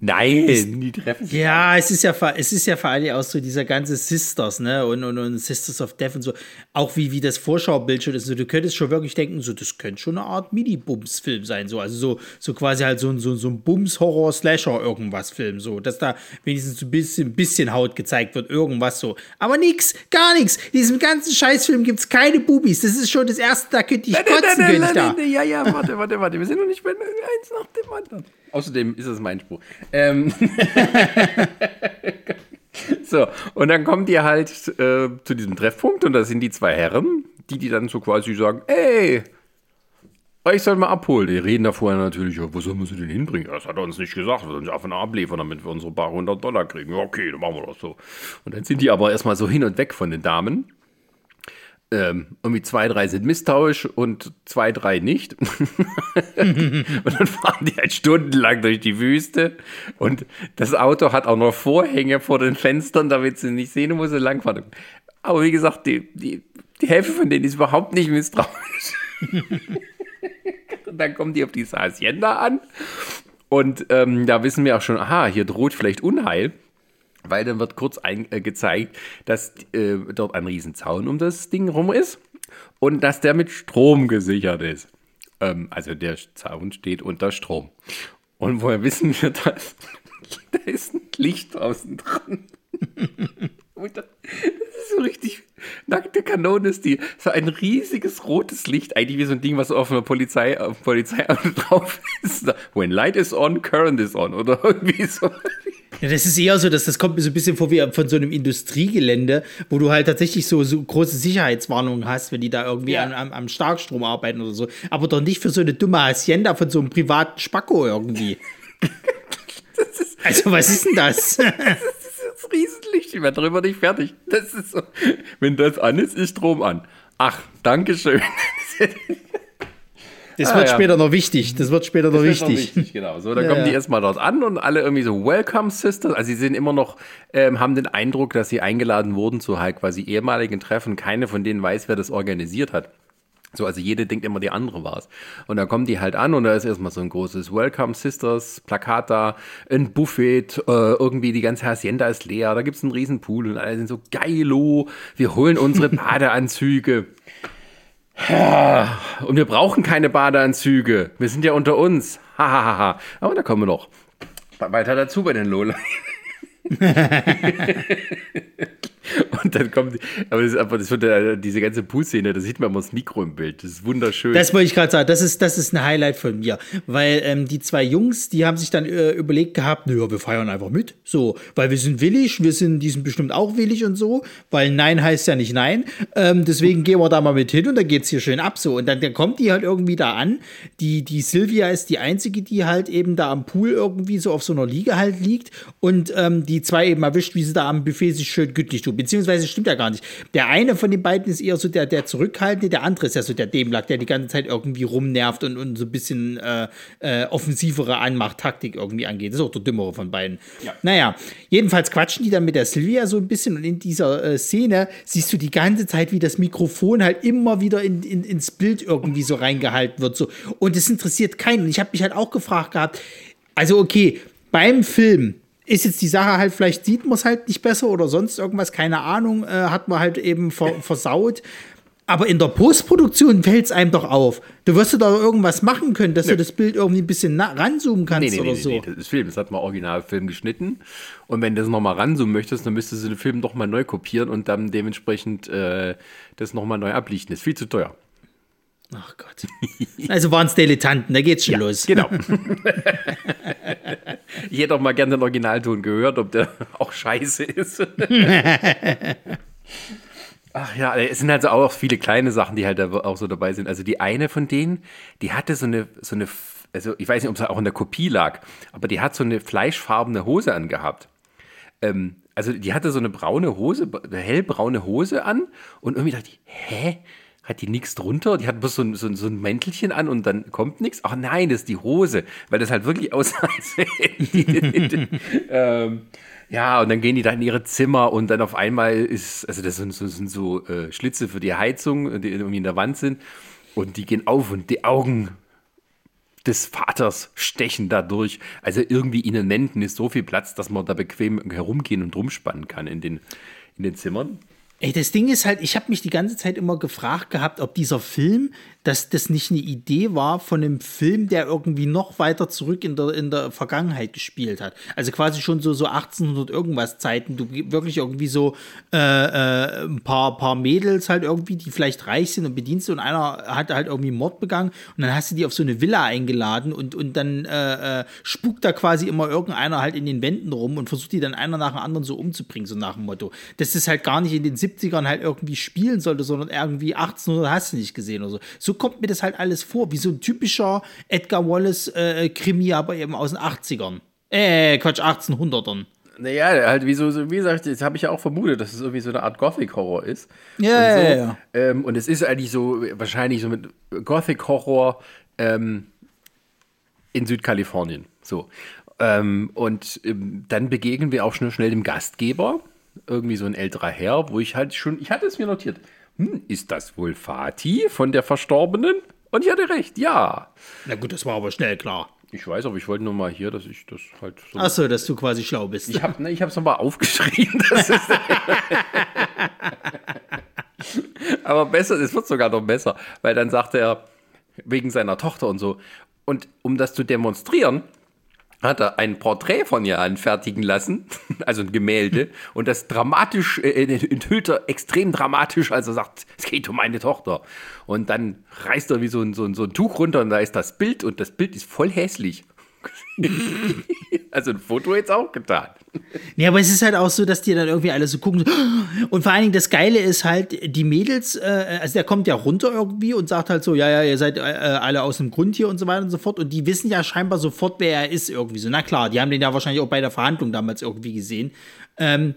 Nein, die treffen sich. Ja, es ist ja, es ist ja vor allem auch so dieser ganze Sisters, ne, und, und, und Sisters of Death und so. Auch wie, wie das Vorschaubild schon ist. Also, du könntest schon wirklich denken, so, das könnte schon eine Art Mini-Bums-Film sein, so. Also, so, so quasi halt so, so, so ein Bums-Horror-Slasher-Irgendwas-Film, so. Dass da wenigstens ein bisschen, bisschen Haut gezeigt wird, irgendwas so. Aber nix, gar nichts. In diesem ganzen Scheißfilm gibt es keine Bubis. Das ist schon das erste, da könnte ich kotzen, könnte ich da. Ja, ja, warte, warte, warte. Wir sind noch nicht bei eins nach dem anderen. Außerdem ist es mein Spruch. Ähm so, und dann kommt ihr halt äh, zu diesem Treffpunkt und da sind die zwei Herren, die die dann so quasi sagen, ey, ich soll mal abholen. Die reden da vorher natürlich, ja, wo sollen wir sie denn hinbringen? Das hat er uns nicht gesagt. Wir sollen sie einfach abliefern, damit wir unsere paar hundert Dollar kriegen. Ja, okay, dann machen wir das so. Und dann sind die aber erstmal so hin und weg von den Damen ähm, irgendwie zwei, drei sind misstrauisch und zwei, drei nicht. und dann fahren die halt stundenlang durch die Wüste und das Auto hat auch noch Vorhänge vor den Fenstern, damit sie nicht sehen, wo sie langfahren. Aber wie gesagt, die, die, die Hälfte von denen ist überhaupt nicht misstrauisch. und dann kommen die auf diese Hacienda an und ähm, da wissen wir auch schon, aha, hier droht vielleicht Unheil weil dann wird kurz ein, äh, gezeigt, dass äh, dort ein Riesenzaun um das Ding rum ist und dass der mit Strom gesichert ist. Ähm, also der Zaun steht unter Strom. Und woher wissen wir das? da ist ein Licht draußen dran. Das ist so richtig nackte Kanone ist die. So ein riesiges rotes Licht, eigentlich wie so ein Ding, was auf einer Polizei, auf Polizeiauto drauf ist. When light is on, current is on oder irgendwie so. Ja, das ist eher so, dass das kommt mir so ein bisschen vor wie von so einem Industriegelände, wo du halt tatsächlich so, so große Sicherheitswarnungen hast, wenn die da irgendwie ja. am, am, Starkstrom arbeiten oder so. Aber doch nicht für so eine dumme Hacienda von so einem privaten Spacko irgendwie. also, was ist denn das? das ist Riesenlicht, ich werde darüber nicht fertig. Das ist so. Wenn das an ist, ist Strom an. Ach, Dankeschön. Das ah, wird ja. später noch wichtig. Das wird später das noch, wichtig. noch wichtig. Genau. So, dann ja, kommen die erstmal dort an und alle irgendwie so Welcome Sisters. Also sie sind immer noch, ähm, haben den Eindruck, dass sie eingeladen wurden zu halt quasi ehemaligen Treffen. Keine von denen weiß, wer das organisiert hat. So, also jede denkt immer, die andere war's. Und dann kommen die halt an und da ist erstmal so ein großes Welcome Sisters Plakat da, ein Buffet, äh, irgendwie die ganze Hacienda ist leer, da gibt's einen riesen Pool und alle sind so geilo, wir holen unsere Badeanzüge. Und wir brauchen keine Badeanzüge. Wir sind ja unter uns. Hahaha. Aber da kommen wir noch weiter dazu bei den Lola. Und dann kommt, aber das, aber das wird ja, diese ganze Pool-Szene, da sieht man immer das Mikro im Bild. Das ist wunderschön. Das wollte ich gerade sagen. Das ist, das ist ein Highlight von mir. Weil ähm, die zwei Jungs, die haben sich dann äh, überlegt gehabt, naja, wir feiern einfach mit. So, weil wir sind willig, wir sind, die sind bestimmt auch willig und so, weil Nein heißt ja nicht Nein. Ähm, deswegen gehen wir da mal mit hin und dann geht's hier schön ab. So. Und dann, dann kommt die halt irgendwie da an. Die, die Sylvia ist die einzige, die halt eben da am Pool irgendwie so auf so einer Liege halt liegt und ähm, die zwei eben erwischt, wie sie da am Buffet sich schön gütlich tut. Beziehungsweise stimmt ja gar nicht. Der eine von den beiden ist eher so der, der Zurückhaltende, der andere ist ja so der Dämlack, der die ganze Zeit irgendwie rumnervt und, und so ein bisschen äh, äh, offensivere Anmacht-Taktik irgendwie angeht. Das ist auch der dümmere von beiden. Ja. Naja, jedenfalls quatschen die dann mit der Sylvia so ein bisschen und in dieser äh, Szene siehst du die ganze Zeit, wie das Mikrofon halt immer wieder in, in, ins Bild irgendwie so reingehalten wird. So. Und es interessiert keinen. Und ich habe mich halt auch gefragt gehabt, also okay, beim Film ist jetzt die Sache halt, vielleicht sieht man es halt nicht besser oder sonst irgendwas, keine Ahnung, äh, hat man halt eben ver versaut. Aber in der Postproduktion fällt es einem doch auf. Du wirst du da irgendwas machen können, dass Nee. du das Bild irgendwie ein bisschen ranzoomen kannst Nee, nee, oder so. nee, das ist Film. Das hat man Originalfilm geschnitten. Und wenn du das nochmal ranzoomen möchtest, dann müsstest du den Film nochmal neu kopieren und dann dementsprechend äh, das nochmal neu ablichten. Das ist viel zu teuer. Ach Gott. Also waren es Dilettanten, da geht's schon los. Genau. ich hätte auch mal gerne den Originalton gehört, ob der auch scheiße ist. Ach ja, es sind also auch viele kleine Sachen, die halt da auch so dabei sind. Also die eine von denen, die hatte so eine, so eine, also ich weiß nicht, ob es auch in der Kopie lag, aber die hat so eine fleischfarbene Hose angehabt. Ähm, also die hatte so eine braune Hose, eine hellbraune Hose an und irgendwie dachte ich, hä? Hat die nichts drunter? Die hat bloß so ein, so, so ein Mäntelchen an und dann kommt nichts? Ach nein, das ist die Hose, weil das halt wirklich aussah, ähm, ja, und dann gehen die da in ihre Zimmer und dann auf einmal ist, also das sind so, sind so äh, Schlitze für die Heizung, die irgendwie in der Wand sind und die gehen auf und die Augen des Vaters stechen da durch. Also irgendwie in den Wänden ist so viel Platz, dass man da bequem herumgehen und rumspannen kann in den, in den Zimmern. Ey, das Ding ist halt, ich habe mich die ganze Zeit immer gefragt gehabt, ob dieser Film, dass das nicht eine Idee war von einem Film, der irgendwie noch weiter zurück in der, in der Vergangenheit gespielt hat. Also quasi schon so, so 1800 irgendwas Zeiten. Du wirklich irgendwie so äh, äh, ein paar, paar Mädels halt irgendwie, die vielleicht reich sind und Bedienste und einer hat halt irgendwie Mord begangen und dann hast du die auf so eine Villa eingeladen und, und dann äh, äh, spukt da quasi immer irgendeiner halt in den Wänden rum und versucht die dann einer nach dem anderen so umzubringen, so nach dem Motto. Dass das halt gar nicht in den 70ern halt irgendwie spielen sollte, sondern irgendwie 1800 hast du nicht gesehen oder so. So kommt mir das halt alles vor, wie so ein typischer Edgar Wallace-Krimi, aber eben aus den 80ern. Äh, Quatsch, 1800ern. Naja, halt wie so, so wie gesagt, das habe ich ja auch vermutet, dass es irgendwie so eine Art Gothic-Horror ist. Ja, und so. ja, ja. Ähm, und es ist eigentlich so, wahrscheinlich so mit Gothic-Horror ähm, in Südkalifornien. So. Ähm, und ähm, dann begegnen wir auch schnell, schnell dem Gastgeber, irgendwie so ein älterer Herr, wo ich halt schon, ich hatte es mir notiert, hm, ist das wohl Fatih von der Verstorbenen? Und ich hatte recht, ja. Na gut, das war aber schnell klar. Ich weiß, aber ich wollte nur mal hier, dass ich das halt so. Achso, dass du quasi schlau bist. Ich habe ne, es nochmal aufgeschrieben. Aber besser, es wird sogar noch besser, weil dann sagt er, wegen seiner Tochter und so. Und um das zu demonstrieren, hat er ein Porträt von ihr anfertigen lassen, also ein Gemälde, und das dramatisch, äh, enthüllt er extrem dramatisch, als er sagt, es geht um meine Tochter. Und dann reißt er wie so ein, so, ein, so ein Tuch runter und da ist das Bild und das Bild ist voll hässlich. also ein Foto jetzt auch getan. Ja, aber es ist halt auch so, dass die dann irgendwie alle so gucken. Und vor allen Dingen das Geile ist halt, die Mädels, äh, also der kommt ja runter irgendwie und sagt halt so, ja, ja, ihr seid äh, alle aus dem Grund hier und so weiter und so fort. Und die wissen ja scheinbar sofort, wer er ist irgendwie so. Na klar, die haben den ja wahrscheinlich auch bei der Verhandlung damals irgendwie gesehen. Ähm,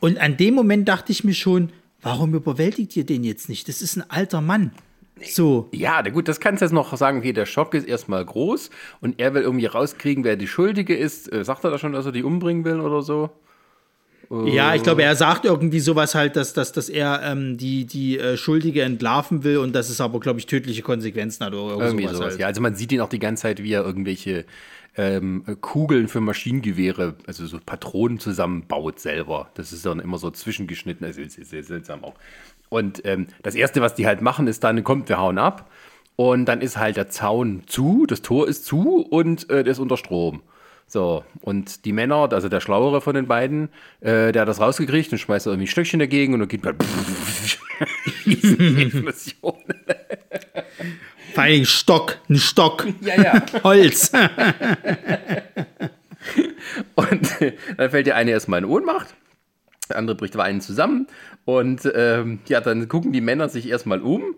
und an dem Moment dachte ich mir schon, warum überwältigt ihr den jetzt nicht? Das ist ein alter Mann. So. Ja, gut, das kannst du jetzt noch sagen, okay, der Schock ist erstmal groß und er will irgendwie rauskriegen, wer die Schuldige ist. Äh, sagt er da schon, dass er die umbringen will oder so? Ja, ich glaube, er sagt irgendwie sowas halt, dass, dass, dass er ähm, die, die äh, Schuldige entlarven will und dass es aber, glaube ich, tödliche Konsequenzen hat oder Irgendwie sowas. sowas. halt. Ja, also man sieht ihn auch die ganze Zeit, wie er irgendwelche ähm, Kugeln für Maschinengewehre, also so Patronen zusammenbaut selber. Das ist dann immer so zwischengeschnitten, also ist sehr seltsam auch. Und ähm, das Erste, was die halt machen, ist dann, kommt, wir hauen ab. Und dann ist halt der Zaun zu, das Tor ist zu und äh, der ist unter Strom. So, und die Männer, also der Schlauere von den beiden, äh, der hat das rausgekriegt und schmeißt irgendwie ein Stöckchen dagegen und dann geht man Explosion. Vor allem Stock, ein Stock. Ja, ja. Holz. Und dann fällt der eine erstmal in Ohnmacht, der andere bricht Weinen zusammen und ähm, ja, dann gucken die Männer sich erstmal um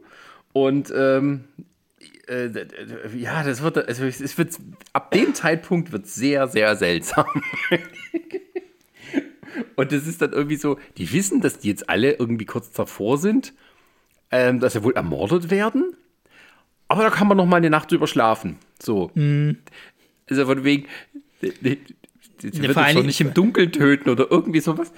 und ähm, äh, ja, das wird, also es wird, ab dem Zeitpunkt wird sehr, sehr seltsam. Und das ist dann irgendwie so, die wissen, dass die jetzt alle irgendwie kurz davor sind, ähm, dass sie wohl ermordet werden. Aber da kann man noch mal eine Nacht drüber schlafen. So. Also von wegen, die, die, die, wird vor nicht im Dunkeln töten oder irgendwie sowas.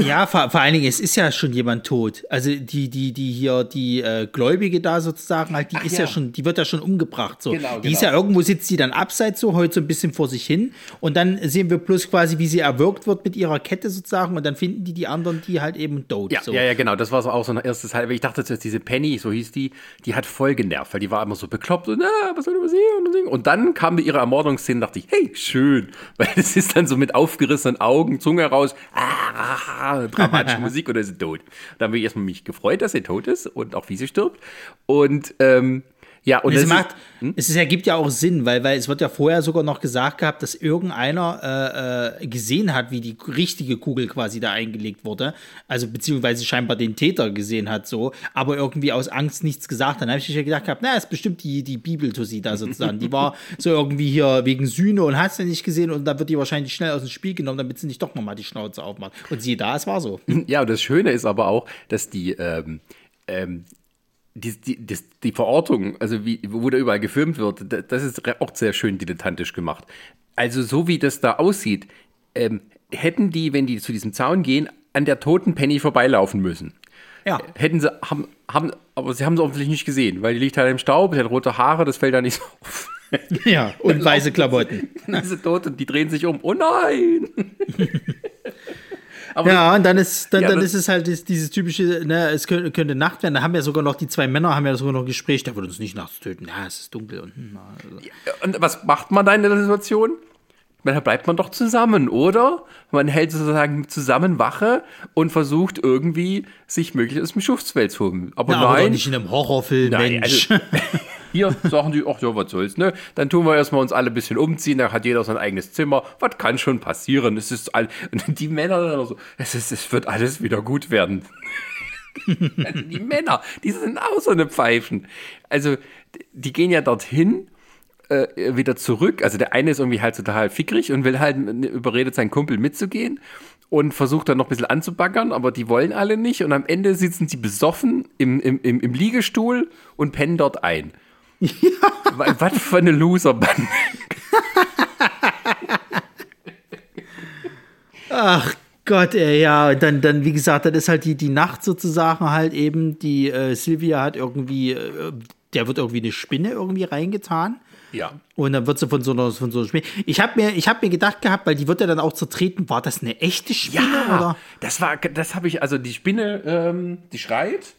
Ja, vor, vor allen Dingen, es ist ja schon jemand tot. Also die, die, die hier, die äh, Gläubige da sozusagen, halt, die ist ja. ja. schon, die wird ja schon umgebracht. So. Genau, Die ist genau. ja irgendwo sitzt die dann abseits so, heute so ein bisschen vor sich hin. Und dann sehen wir bloß quasi, wie sie erwürgt wird mit ihrer Kette sozusagen. Und dann finden die die anderen, die halt eben tot. Ja, so. ja, ja, genau. Das war so auch so ein erstes Halb. Ich dachte zuerst, diese Penny, so hieß die, die hat voll genervt, weil die war immer so bekloppt und, ah, was soll ich sehen und dann kam ihre Ermordungsszene, dachte ich, hey, schön. Weil es ist dann so mit aufgerissenen Augen, Zunge raus, ah, dramatische Musik und er ist tot. Dann habe ich erstmal mich gefreut, dass er tot ist und auch wie sie stirbt. Und, ähm, ja, und Und es macht, hm? es ergibt ja auch Sinn, weil, weil es wird ja vorher sogar noch gesagt gehabt, dass irgendeiner äh, äh, gesehen hat, wie die richtige Kugel quasi da eingelegt wurde. Also beziehungsweise scheinbar den Täter gesehen hat so, aber irgendwie aus Angst nichts gesagt. Dann habe ich ja gedacht gehabt, na, ist bestimmt die, die Bibeltussi da sozusagen. Die war so irgendwie hier wegen Sühne und hast du nicht gesehen und dann wird die wahrscheinlich schnell aus dem Spiel genommen, damit sie nicht doch nochmal die Schnauze aufmacht. Und siehe da, es war so. Ja, und das Schöne ist aber auch, dass die, ähm, ähm, die, die, das, die Verortung, also wie, wo da überall gefilmt wird, da- das ist auch sehr schön dilettantisch gemacht. Also so wie das da aussieht, ähm, hätten die, wenn die zu diesem Zaun gehen, an der toten Penny vorbeilaufen müssen. Ja. Hätten sie, haben, haben, aber sie haben sie offensichtlich nicht gesehen, weil die liegt halt im Staub, sie hat rote Haare, das fällt da nicht so auf. Ja, und weiße Klamotten. Dann ist sie tot und die drehen sich um. Oh nein! aber Ja, und dann ist, dann, Ja, dann ist es halt dieses typische, ne, es könnte, könnte Nacht werden. Da haben ja sogar noch die zwei Männer, haben ja sogar noch ein Gespräch, der wird uns nicht nachts töten. Ja, es ist dunkel und hm, also. Und was macht man da in der Situation? Da bleibt man doch zusammen, oder? Man hält sozusagen zusammen Wache und versucht irgendwie, sich möglichst aus dem Schutzfeld zu holen. Aber Ja, aber nein, nicht in einem Horrorfilm, nein Mensch. also, hier sagen die, ach ja, was soll's, ne? Dann tun wir erstmal uns alle ein bisschen umziehen, dann hat jeder sein eigenes Zimmer. Was kann schon passieren? Es ist all, die Männer dann so, es, ist, es wird alles wieder gut werden. Also die Männer, die sind auch so eine Pfeifen. Also, die gehen ja dorthin, äh, wieder zurück. Also, der eine ist irgendwie halt total fickrig und will halt, überredet seinen Kumpel mitzugehen und versucht dann noch ein bisschen anzubaggern, aber die wollen alle nicht. Und am Ende sitzen sie besoffen im, im, im Liegestuhl und pennen dort ein. Was für eine Loserbande. Ach Gott, ey, ja, dann, dann, wie gesagt, das ist halt die, die Nacht sozusagen halt eben, die äh, Sylvia hat irgendwie, äh, der wird irgendwie eine Spinne irgendwie reingetan. Ja. Und dann wird sie von so einer, von so einer Spinne. Ich habe mir, ich hab mir gedacht gehabt, weil die wird ja dann auch zertreten, war das eine echte Spinne Ja, oder? das war, das habe ich, also die Spinne, ähm, die schreit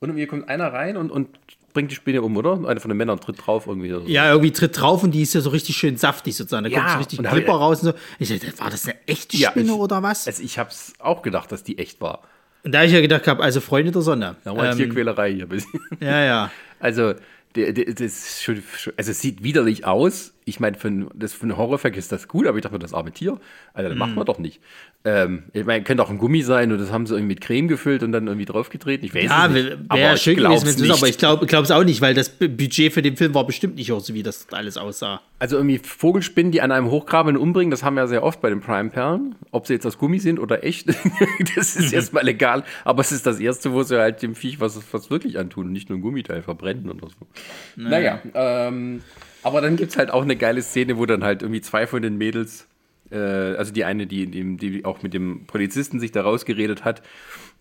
und irgendwie kommt einer rein und, und bringt die Spinne um, oder? Einer von den Männern tritt drauf irgendwie. so. Ja, irgendwie tritt drauf und die ist ja so richtig schön saftig sozusagen. Da Ja, kommt so richtig ich- raus und so. Ich dachte, war das eine echte Ja, Spinne ich- oder was? Also ich habe es auch gedacht, dass die echt war. Und da ich ja gedacht gehabt, also Freunde der Sonne. Da war Ähm, Tierquälerei hier ein bisschen. ja, ja. Also, das ist schon, also es sieht widerlich aus. Ich meine, für, ein- das- für einen Horrorfilm ist das gut, aber ich dachte mir, das arme Tier, Alter, das macht Mhm. man doch nicht. Ähm, ich meine, könnte auch ein Gummi sein und das haben sie irgendwie mit Creme gefüllt und dann irgendwie draufgetreten. Ich weiß Ja, es nicht. aber wär schön gewesen, wenn es ist, aber ich glaube es auch nicht, weil das Budget für den Film war bestimmt nicht auch so, wie das alles aussah. Also irgendwie Vogelspinnen, die an einem hochgraben und umbringen, das haben wir ja sehr oft bei den Prime-Perlen. Ob sie jetzt aus Gummi sind oder echt, das ist erstmal egal. Aber es ist das Erste, wo sie halt dem Viech was, was wirklich antun und nicht nur ein Gummiteil verbrennen oder so. Naja, ähm, aber dann gibt es halt auch eine geile Szene, wo dann halt irgendwie zwei von den Mädels, äh, also die eine, die, die, die auch mit dem Polizisten sich da rausgeredet hat,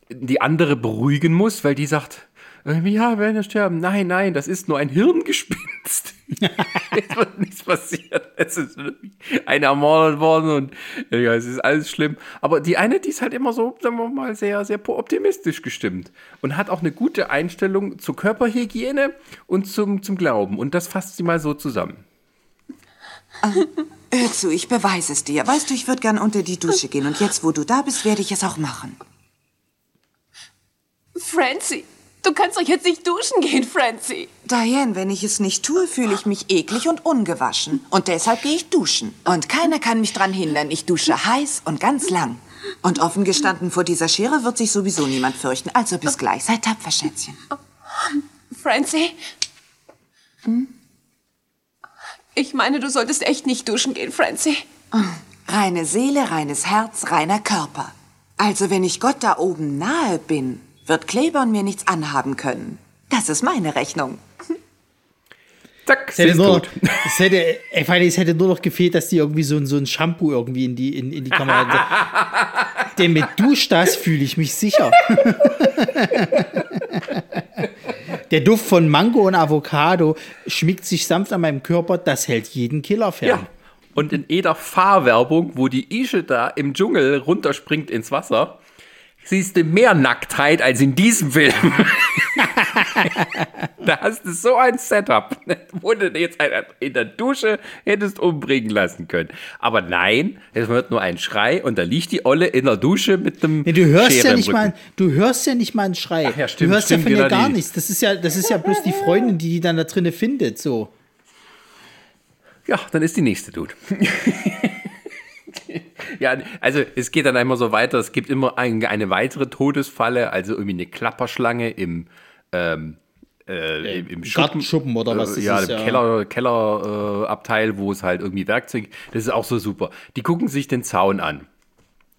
die andere beruhigen muss, weil die sagt, äh, ja, wir werden ja sterben. Nein, nein, das ist nur ein Hirngespinst. es wird nichts passiert. Es ist eine ermordet worden und ja, es ist alles schlimm. Aber die eine, die ist halt immer so, sagen wir mal, sehr, sehr optimistisch gestimmt und hat auch eine gute Einstellung zur Körperhygiene und zum, zum Glauben. Und das fasst sie mal so zusammen. Hör zu, ich beweise es dir. Weißt du, ich würde gern unter die Dusche gehen. Und jetzt, wo du da bist, werde ich es auch machen. Francie, du kannst doch jetzt nicht duschen gehen, Francie. Diane, wenn ich es nicht tue, fühle ich mich eklig und ungewaschen. Und deshalb gehe ich duschen. Und keiner kann mich dran hindern. Ich dusche heiß und ganz lang. Und offen gestanden, vor dieser Schere wird sich sowieso niemand fürchten. Also bis gleich. Sei tapfer, Schätzchen. Francie? Ich meine, du solltest echt nicht duschen gehen, Francie. Reine Seele, reines Herz, reiner Körper. Also wenn ich Gott da oben nahe bin, wird Klebern mir nichts anhaben können. Das ist meine Rechnung. Zack, Es hätte, ist nur noch, es, hätte, ey, Fanny, es hätte nur noch gefehlt, dass die irgendwie so, ein- so ein Shampoo irgendwie in die, in, in die Kamera. Denn mit Duschdas fühle ich mich sicher. Der Duft von Mango und Avocado schmiegt sich sanft an meinem Körper. Das hält jeden Killer fern. Ja. Und in jeder Fahrwerbung, wo die Ische da im Dschungel runterspringt ins Wasser, siehst du mehr Nacktheit als in diesem Film. da hast du so ein Setup, wo du jetzt in der Dusche hättest umbringen lassen können. Aber nein, es wird nur ein Schrei und da liegt die Olle in der Dusche mit dem Nee, du hörst Schere ja nicht mal, du hörst ja nicht mal einen Schrei. Ach ja, stimmt, du hörst stimmt, ja von ihr genau gar die- nichts. Das ist ja, das ist ja bloß die Freundin, die die dann da drinnen findet. So. Ja, dann ist die nächste Dude. ja, also es geht dann einmal so weiter. Es gibt immer ein, eine weitere Todesfalle, also irgendwie eine Klapperschlange im, ähm, äh, im, im Schuppen, Gartenschuppen oder was äh, das ja, ist, im ja. Keller, Kellerabteil, äh, Abteil, wo es halt irgendwie Werkzeug. Das ist auch so super. Die gucken sich den Zaun an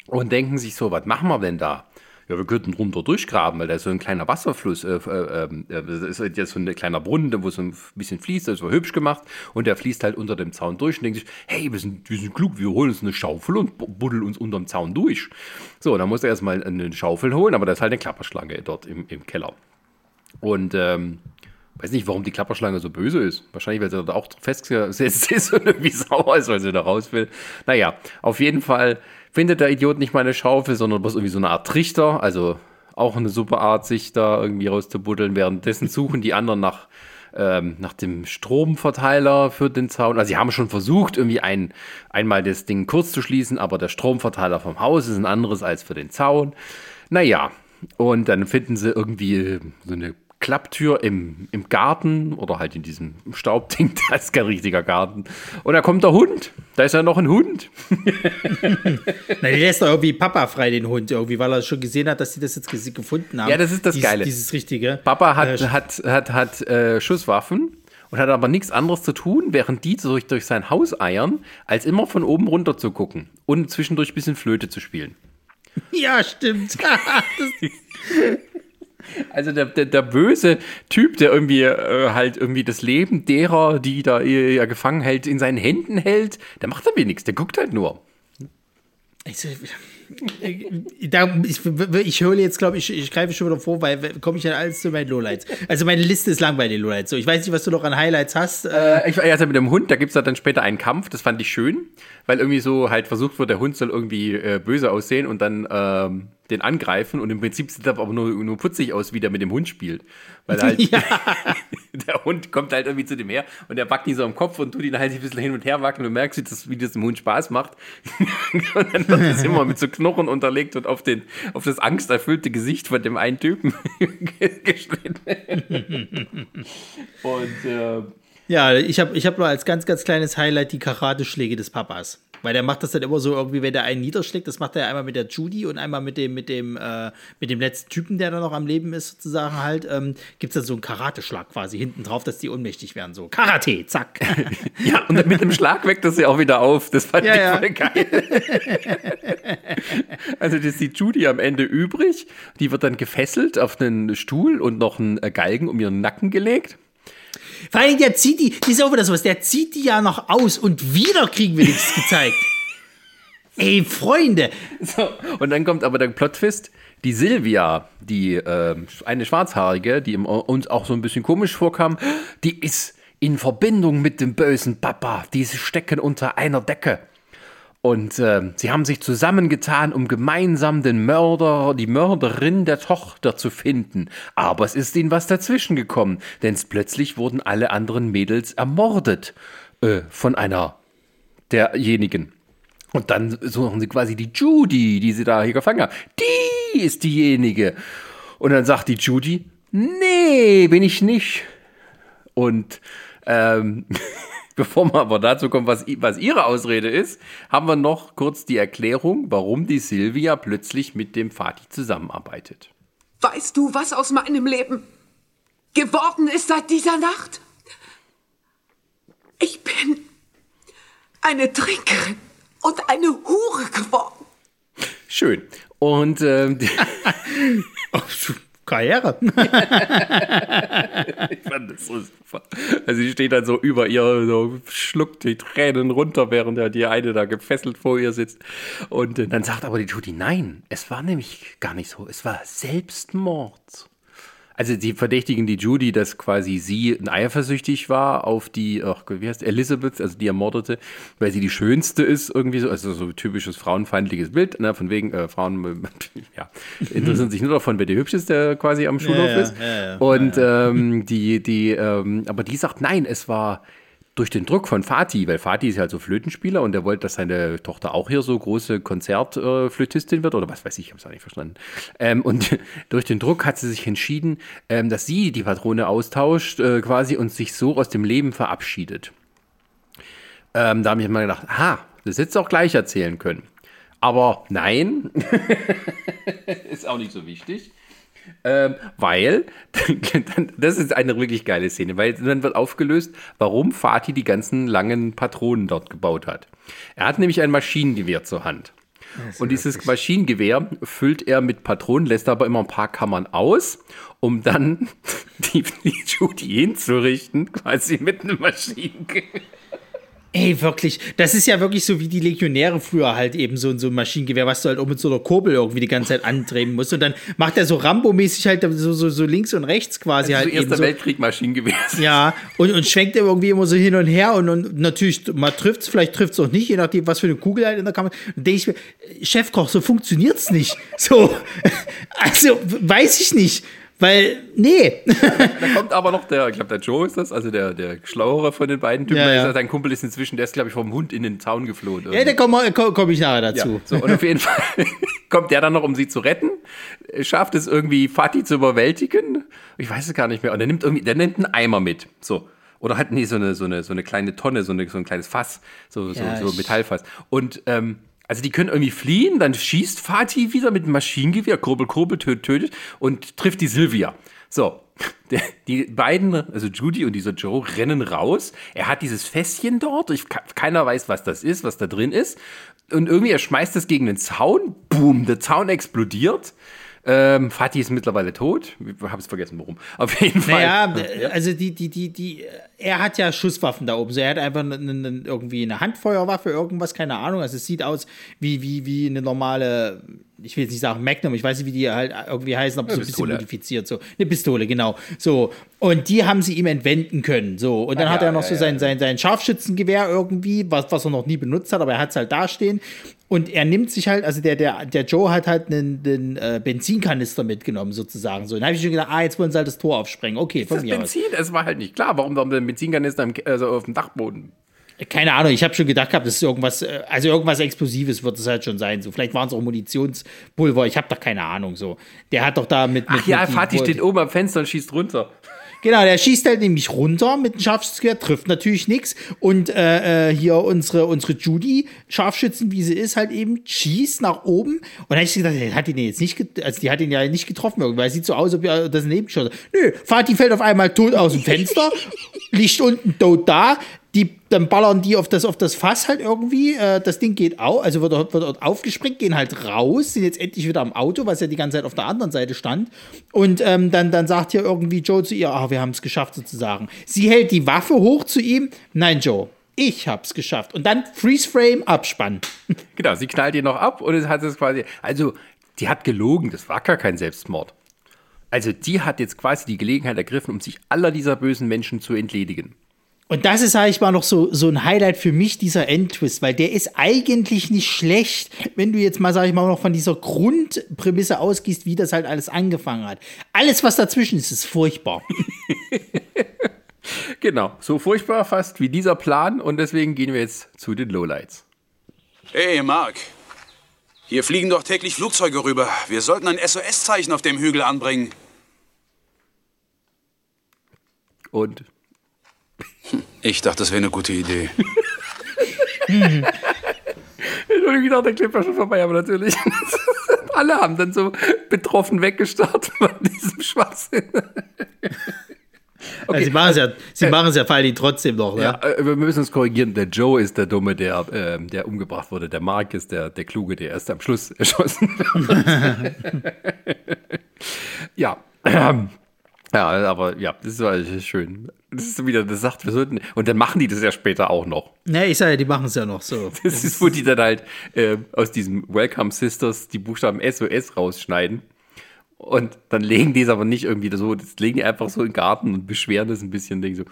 und denken sich so, was machen wir denn da? Ja, wir könnten runter durchgraben, weil da ist so ein kleiner Wasserfluss, äh, äh, äh, das ist halt jetzt so ein kleiner Brunnen, wo so ein bisschen fließt, das war hübsch gemacht und der fließt halt unter dem Zaun durch und denkt sich, hey, wir sind, wir sind klug, wir holen uns eine Schaufel und bu- buddeln uns unterm Zaun durch. So, dann muss er erstmal eine Schaufel holen, aber da ist halt eine Klapperschlange dort im, im Keller. Und ähm, weiß nicht, warum die Klapperschlange so böse ist. Wahrscheinlich, weil sie da auch festgesetzt ist und irgendwie sauer ist, weil sie da raus will. Naja, auf jeden Fall findet der Idiot nicht mal eine Schaufel, sondern bloß irgendwie so eine Art Trichter. Also auch eine super Art, sich da irgendwie rauszubuddeln. Währenddessen suchen die anderen nach, ähm, nach dem Stromverteiler für den Zaun. Also sie haben schon versucht, irgendwie ein, einmal das Ding kurz zu schließen, aber der Stromverteiler vom Haus ist ein anderes als für den Zaun. Naja, und dann finden sie irgendwie so eine Klapptür im, im Garten oder halt in diesem Staubding, da ist kein richtiger Garten. Und da kommt der Hund. Da ist ja noch ein Hund. Na, die lässt doch irgendwie Papa frei, den Hund, irgendwie, weil er schon gesehen hat, dass sie das jetzt gefunden haben. Ja, das ist das dieses, Geile. Dieses Richtige. Papa hat, Äh, hat, hat, hat äh, Schusswaffen und hat aber nichts anderes zu tun, während die durch, durch sein Haus eiern, als immer von oben runter zu gucken und zwischendurch ein bisschen Flöte zu spielen. Ja, stimmt. Also der, der, der böse Typ, der irgendwie äh, halt irgendwie das Leben derer, die da er er gefangen hält, in seinen Händen hält, der macht irgendwie nichts, der guckt halt nur. Also, äh, da, ich, ich höre jetzt, glaube ich, ich greife schon wieder vor, weil komme ich dann alles zu meinen Lowlights. Also meine Liste ist lang bei den Lowlights. So, ich weiß nicht, was du noch an Highlights hast. Äh, Äh, ich war also mit dem Hund, da gibt es dann später einen Kampf, das fand ich schön, weil irgendwie so halt versucht wird, der Hund soll irgendwie äh, böse aussehen und dann ähm, den angreifen und im Prinzip sieht er aber nur, nur putzig aus, wie der mit dem Hund spielt. Weil halt der Hund kommt halt irgendwie zu dem her und der packt ihn so am Kopf und tut ihn halt ein bisschen hin und her wackeln und merkst, wie das, wie das dem Hund Spaß macht. und dann wird das immer mit so Knochen unterlegt und auf, den, auf das angsterfüllte Gesicht von dem einen Typen geschnitten. und äh, ja, ich habe ich hab nur als ganz, ganz kleines Highlight die Karateschläge des Papas. Weil der macht das dann immer so irgendwie, wenn der einen niederschlägt, das macht er einmal mit der Judy und einmal mit dem, mit dem, äh, mit dem letzten Typen, der da noch am Leben ist, sozusagen halt, ähm, gibt es dann so einen Karateschlag quasi hinten drauf, dass die ohnmächtig werden. So, Karate, zack. Ja, und mit dem Schlag weckt das ja auch wieder auf. Das fand Ja, ich ja. voll geil. also das ist die Judy am Ende übrig. Die wird dann gefesselt auf einen Stuhl und noch einen äh, Galgen um ihren Nacken gelegt. Vor allem, der zieht die, das ist auch wieder sowas, der zieht die ja noch aus und wieder kriegen wir nichts gezeigt. Ey, Freunde, So, und dann kommt aber der Plot-Twist. Die Silvia, die ähm, eine Schwarzhaarige, die uns auch so ein bisschen komisch vorkam, die ist in Verbindung mit dem bösen Papa. Die stecken unter einer Decke. Und ähm, sie haben sich zusammengetan, um gemeinsam den Mörder, die Mörderin der Tochter zu finden. Aber es ist ihnen was dazwischen gekommen, denn plötzlich wurden alle anderen Mädels ermordet. Äh, von einer derjenigen. Und dann suchen sie quasi die Judy, die sie da hier gefangen haben. Die ist diejenige. Und dann sagt die Judy, nee, bin ich nicht. Und ähm, bevor wir aber dazu kommen, was, was ihre Ausrede ist, haben wir noch kurz die Erklärung, warum die Silvia plötzlich mit dem Vati zusammenarbeitet. Weißt du, was aus meinem Leben geworden ist seit dieser Nacht? Ich bin eine Trinkerin und eine Hure geworden. Schön. Und ähm, oh, Karriere. ich fand das so super. Also sie steht dann so über ihr, so schluckt die Tränen runter, während die eine da gefesselt vor ihr sitzt. Und dann sagt aber die Judy, nein, es war nämlich gar nicht so. Es war Selbstmord. Also sie verdächtigen die Judy, dass quasi sie eifersüchtig war auf die, ach, wie heißt Elizabeth, also die ermordete, weil sie die schönste ist, irgendwie so, also so typisches frauenfeindliches Bild, ne, von wegen äh, Frauen, ja, interessieren sich nur davon, wer der hübsch ist, der quasi am Schulhof Ja, ja, ist. ja. Und ähm, die, die, ähm, aber die sagt, nein, es war durch den Druck von Fatih, weil Fatih ist ja halt so Flötenspieler und er wollte, dass seine Tochter auch hier so große Konzertflötistin wird oder was weiß ich, ich habe es auch nicht verstanden. Ähm, und durch den Druck hat sie sich entschieden, ähm, dass sie die Patrone austauscht äh, quasi und sich so aus dem Leben verabschiedet. Ähm, da habe ich mal gedacht, aha, das hättest du auch gleich erzählen können. Aber nein, ist auch nicht so wichtig. Ähm, weil, das ist eine wirklich geile Szene, weil dann wird aufgelöst, warum Fatih die ganzen langen Patronen dort gebaut hat. Er hat nämlich ein Maschinengewehr zur Hand. Und dieses Maschinengewehr füllt er mit Patronen, lässt aber immer ein paar Kammern aus, um dann die, die Judy hinzurichten, quasi mit einem Maschinengewehr. Ey, wirklich. Das ist ja wirklich so wie die Legionäre früher halt eben so, so ein Maschinengewehr, was du halt auch mit so einer Kurbel irgendwie die ganze Zeit andrehen musst. Und dann macht er so Rambo-mäßig halt so, so, so links und rechts quasi Also halt Erster so. Weltkrieg Maschinengewehr. Ja, und, und schwenkt er irgendwie immer so hin und her und, und natürlich, mal trifft es, vielleicht trifft es auch nicht, je nachdem, was für eine Kugel halt in der Kamera. Und denke ich mir, Chefkoch, so funktioniert's nicht. So, also, weiß ich nicht. Weil, nee. Da kommt aber noch der, ich glaube, der Joe ist das, also der, der Schlauere von den beiden Typen. Ja, ja. Sein Kumpel ist inzwischen, der ist, glaube ich, vom Hund in den Zaun geflohen. Ja, da komme komm, komm ich nachher dazu. Ja, so, und auf jeden Fall kommt der dann noch, um sie zu retten, schafft es irgendwie, Fatih zu überwältigen. Ich weiß es gar nicht mehr. Und der nimmt irgendwie, der nimmt einen Eimer mit. So. Oder halt, nee, so eine, so eine, so eine kleine Tonne, so, eine, so ein kleines Fass, so, so, Ja, so ich- Metallfass. Und, ähm, also die können irgendwie fliehen, dann schießt Fatih wieder mit einem Maschinengewehr, kurbel, kurbel, tötet, tötet und trifft die Sylvia. So, die beiden, also Judy und dieser Joe, rennen raus. Er hat dieses Fässchen dort. Ich, keiner weiß, was das ist, was da drin ist. Und irgendwie, er schmeißt es gegen den Zaun. Boom, der Zaun explodiert. Ähm, Fatih ist mittlerweile tot. Ich habe es vergessen, warum. Auf jeden Fall. Naja, also die, die, die, die, er hat ja Schusswaffen da oben. So, er hat einfach eine, eine, irgendwie eine Handfeuerwaffe, irgendwas, keine Ahnung. Also es sieht aus wie, wie, wie eine normale, ich will jetzt nicht sagen Magnum, ich weiß nicht, wie die halt irgendwie heißen, aber so ein bisschen Pistole. modifiziert. So, eine Pistole, genau. So. Und die haben sie ihm entwenden können. So. Und dann Ah, hat ja, er noch ja, so sein, sein, sein Scharfschützengewehr irgendwie, was, was er noch nie benutzt hat, aber er hat es halt dastehen. Und er nimmt sich halt, also der, der, der Joe hat halt einen, einen äh, Benzinkanister mitgenommen, sozusagen. So. Dann habe ich schon gedacht, ah, jetzt wollen sie halt das Tor aufsprengen. Okay, von das mir aus. Benzin, es war halt nicht klar, warum da ein Benzinkanister im, also auf dem Dachboden. Keine Ahnung, ich habe schon gedacht gehabt, das ist irgendwas, äh, also irgendwas Explosives wird es halt schon sein. So, vielleicht waren es auch Munitionspulver, ich habe doch keine Ahnung. So, der hat doch da mit. mit Ach ja, Fatih steht oben am Fenster und schießt runter. Genau, der schießt halt nämlich runter mit dem Scharfschützengewehr, trifft natürlich nichts. Und äh, äh, hier unsere, unsere Judy, Scharfschützen, wie sie ist, halt eben, schießt nach oben. Und da hab ich gedacht, die hat ihn jetzt nicht, also die hat ihn ja nicht getroffen, weil es sieht so aus, als ob er das Nebenschuss Nö, Fatih fällt auf einmal tot aus dem Fenster, liegt unten tot da. Die, dann ballern die auf das, auf das Fass halt irgendwie. Äh, das Ding geht au, also wird, dort- wird dort aufgespringt, gehen halt raus, sind jetzt endlich wieder am Auto, was ja die ganze Zeit auf der anderen Seite stand. Und ähm, dann, dann sagt hier irgendwie Joe zu ihr, ah, wir haben es geschafft sozusagen. Sie hält die Waffe hoch zu ihm. Nein, Joe, ich hab's geschafft. Und dann Freeze Frame, Abspann. Genau, sie knallt ihn noch ab und es hat es quasi. Also, die hat gelogen, das war gar kein Selbstmord. Also, die hat jetzt quasi die Gelegenheit ergriffen, um sich aller dieser bösen Menschen zu entledigen. Und das ist, sag ich mal, noch so, so ein Highlight für mich, dieser Endtwist, weil der ist eigentlich nicht schlecht, wenn du jetzt mal, sag ich mal, noch von dieser Grundprämisse ausgehst, wie das halt alles angefangen hat. Alles, was dazwischen ist, ist furchtbar. Genau, so furchtbar fast wie dieser Plan und deswegen gehen wir jetzt zu den Lowlights. Hey, Mark. Hier fliegen doch täglich Flugzeuge rüber. Wir sollten ein SOS-Zeichen auf dem Hügel anbringen. Und Ich dachte, das wäre eine gute Idee. Entschuldigung, dachte, der Clip war schon vorbei, aber natürlich. Alle haben dann so betroffen weggestartet von diesem Schwachsinn. Also sie machen es ja, sie machen es ja vor allem trotzdem noch, ne? Ja, äh, wir müssen uns korrigieren. Der Joe ist der Dumme, der, äh, der umgebracht wurde. Der Mark ist der, der Kluge, der erst am Schluss erschossen wird. ja. Ja, aber ja, das war schön. Das ist wieder, das sagt, wir sollten. Und dann machen die das ja später auch noch. Ne, ich sage ja, die machen es ja noch so. Das ist, wo die dann halt äh, aus diesem Welcome Sisters die Buchstaben SOS rausschneiden. Und dann legen die es aber nicht irgendwie so, das legen die einfach so in den Garten und beschweren das ein bisschen. Denken so,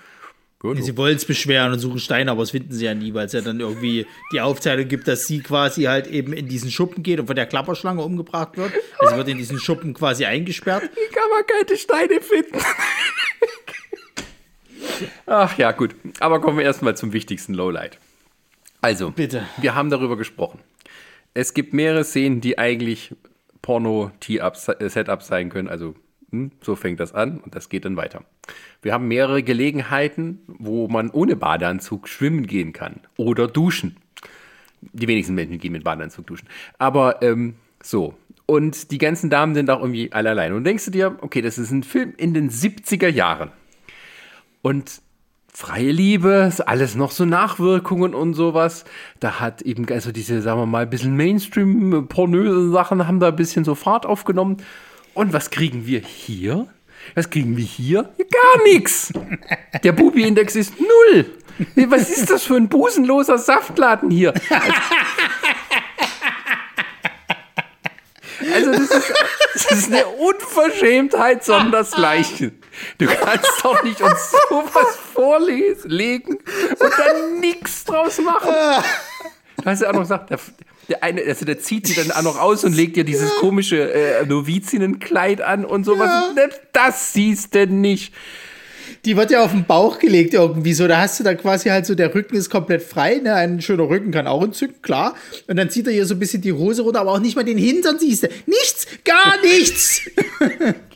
Sie wollen es beschweren und suchen Steine, aber das finden sie ja nie, weil es ja dann irgendwie die Aufteilung gibt, dass sie quasi halt eben in diesen Schuppen geht und von der Klapperschlange umgebracht wird. Also sie wird in diesen Schuppen quasi eingesperrt. Wie kann man keine Steine finden? Ach ja, gut. Aber kommen wir erstmal zum wichtigsten Lowlight. Also, Bitte. wir haben darüber gesprochen. Es gibt mehrere Szenen, die eigentlich Porno-Tee-Setups sein können. Also, hm, so fängt das an und das geht dann weiter. Wir haben mehrere Gelegenheiten, wo man ohne Badeanzug schwimmen gehen kann oder duschen. Die wenigsten Menschen gehen mit Badeanzug duschen. Aber ähm, so. Und die ganzen Damen sind auch irgendwie alle allein. Und denkst du dir, okay, das ist ein Film in den 70er Jahren. Und freie Liebe, alles noch so Nachwirkungen und sowas. Da hat eben also diese, sagen wir mal, ein bisschen Mainstream-pornöse Sachen haben da ein bisschen so Fahrt aufgenommen. Und was kriegen wir hier? Was kriegen wir hier? Gar nichts. Der Bubi-Index ist null. Was ist das für ein busenloser Saftladen hier? Also das ist, das ist eine Unverschämtheit sondersgleichen. Du kannst doch nicht uns sowas vorlegen und dann nichts draus machen. Du hast ja auch noch gesagt, der, der eine, also der zieht sie dann auch noch aus und legt dir dieses komische äh, Novizienkleid an und sowas. Selbst Das siehst du nicht. Die wird ja auf den Bauch gelegt irgendwie so. Da hast du dann quasi halt so, der Rücken ist komplett frei. Ne? Ein schöner Rücken kann auch entzücken, klar. Und dann zieht er hier so ein bisschen die Hose runter, aber auch nicht mal den Hintern siehst du. Nichts, gar nichts.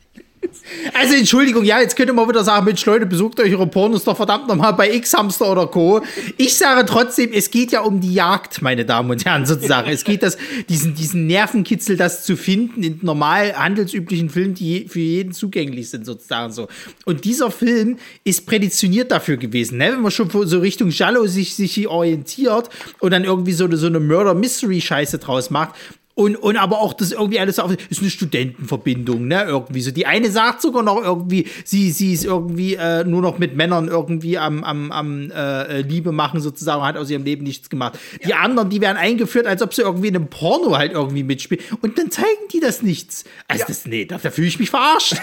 Also Entschuldigung, ja, jetzt könnte man wieder sagen, Mensch Leute, besucht euch ihre Pornos doch verdammt nochmal bei X-Hamster oder Co. Ich sage trotzdem, es geht ja um die Jagd, meine Damen und Herren, sozusagen. es geht das, diesen, diesen Nervenkitzel, das zu finden in normal handelsüblichen Filmen, die für jeden zugänglich sind, sozusagen so. Und dieser Film ist präditioniert dafür gewesen, ne? wenn man schon so Richtung Jallo sich, sich orientiert und dann irgendwie so, so eine Murder-Mystery-Scheiße draus macht, und, und aber auch das irgendwie alles auf, ist eine Studentenverbindung, ne? Irgendwie so. Die eine sagt sogar noch irgendwie, sie, sie ist irgendwie äh, nur noch mit Männern irgendwie am, am, am äh, Liebe machen sozusagen, hat aus ihrem Leben nichts gemacht. Die anderen, die werden eingeführt, als ob sie irgendwie in einem Porno halt irgendwie mitspielen. Und dann zeigen die das nichts. Also das, nee, da, da fühle ich mich verarscht.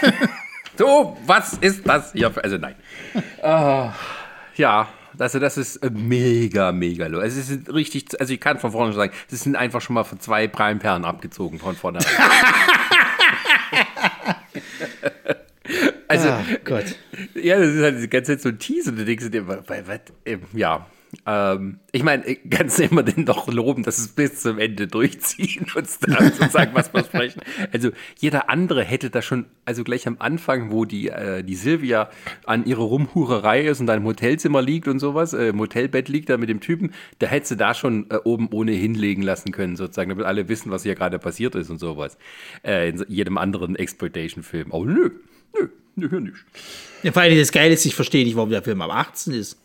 So, was ist das hier? für- Also nein. Ah, ja, also das ist äh, mega, mega low. Es ist richtig, also ich kann von vorne sagen, es sind einfach schon mal von zwei Prime-Perlen abgezogen von vorne. also, Gott. ja, das ist halt die ganze Zeit so ein Teaser, du denkst dir, was, was, ja. Ähm, ich meine, kannst du immer den doch loben, dass es bis zum Ende durchziehen und sozusagen was versprechen. Also jeder andere hätte da schon, also gleich am Anfang, wo die, äh, die Silvia an ihrer Rumhurerei ist und dann im Hotelzimmer liegt und sowas, äh, im Hotelbett liegt da mit dem Typen, da hätte sie da schon äh, oben ohne hinlegen lassen können, sozusagen, damit alle wissen, was hier gerade passiert ist und sowas. Äh, in jedem anderen Exploitation-Film. Oh nö, nö, nö, hier nicht. Ja, vor allem das Geile ist, ich verstehe nicht, warum der Film ab 18 ist.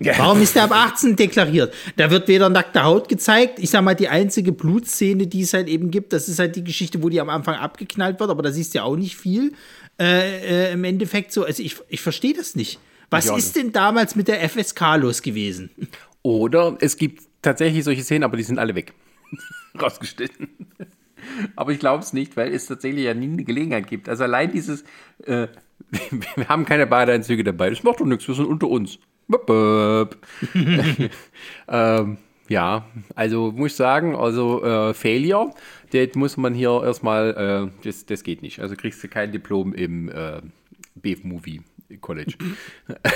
Warum ist der ab 18 deklariert? Da wird weder nackte Haut gezeigt. Ich sag mal, die einzige Blutszene, die es halt eben gibt, das ist halt die Geschichte, wo die am Anfang abgeknallt wird, aber da siehst du ja auch nicht viel. Äh, äh, Im Endeffekt so, also ich, ich verstehe das nicht. Was auch ist denn damals mit der FSK los gewesen? Oder es gibt tatsächlich solche Szenen, aber die sind alle weg. Rausgeschnitten. Aber ich glaube es nicht, weil es tatsächlich ja nie eine Gelegenheit gibt. Also allein dieses, äh, wir haben keine Badeanzüge dabei, das macht doch nichts, wir sind unter uns. Böp, böp. ähm, ja, also muss ich sagen, also äh, Failure, das muss man hier erstmal, äh, das, das geht nicht. Also kriegst du kein Diplom im äh, B-Movie College.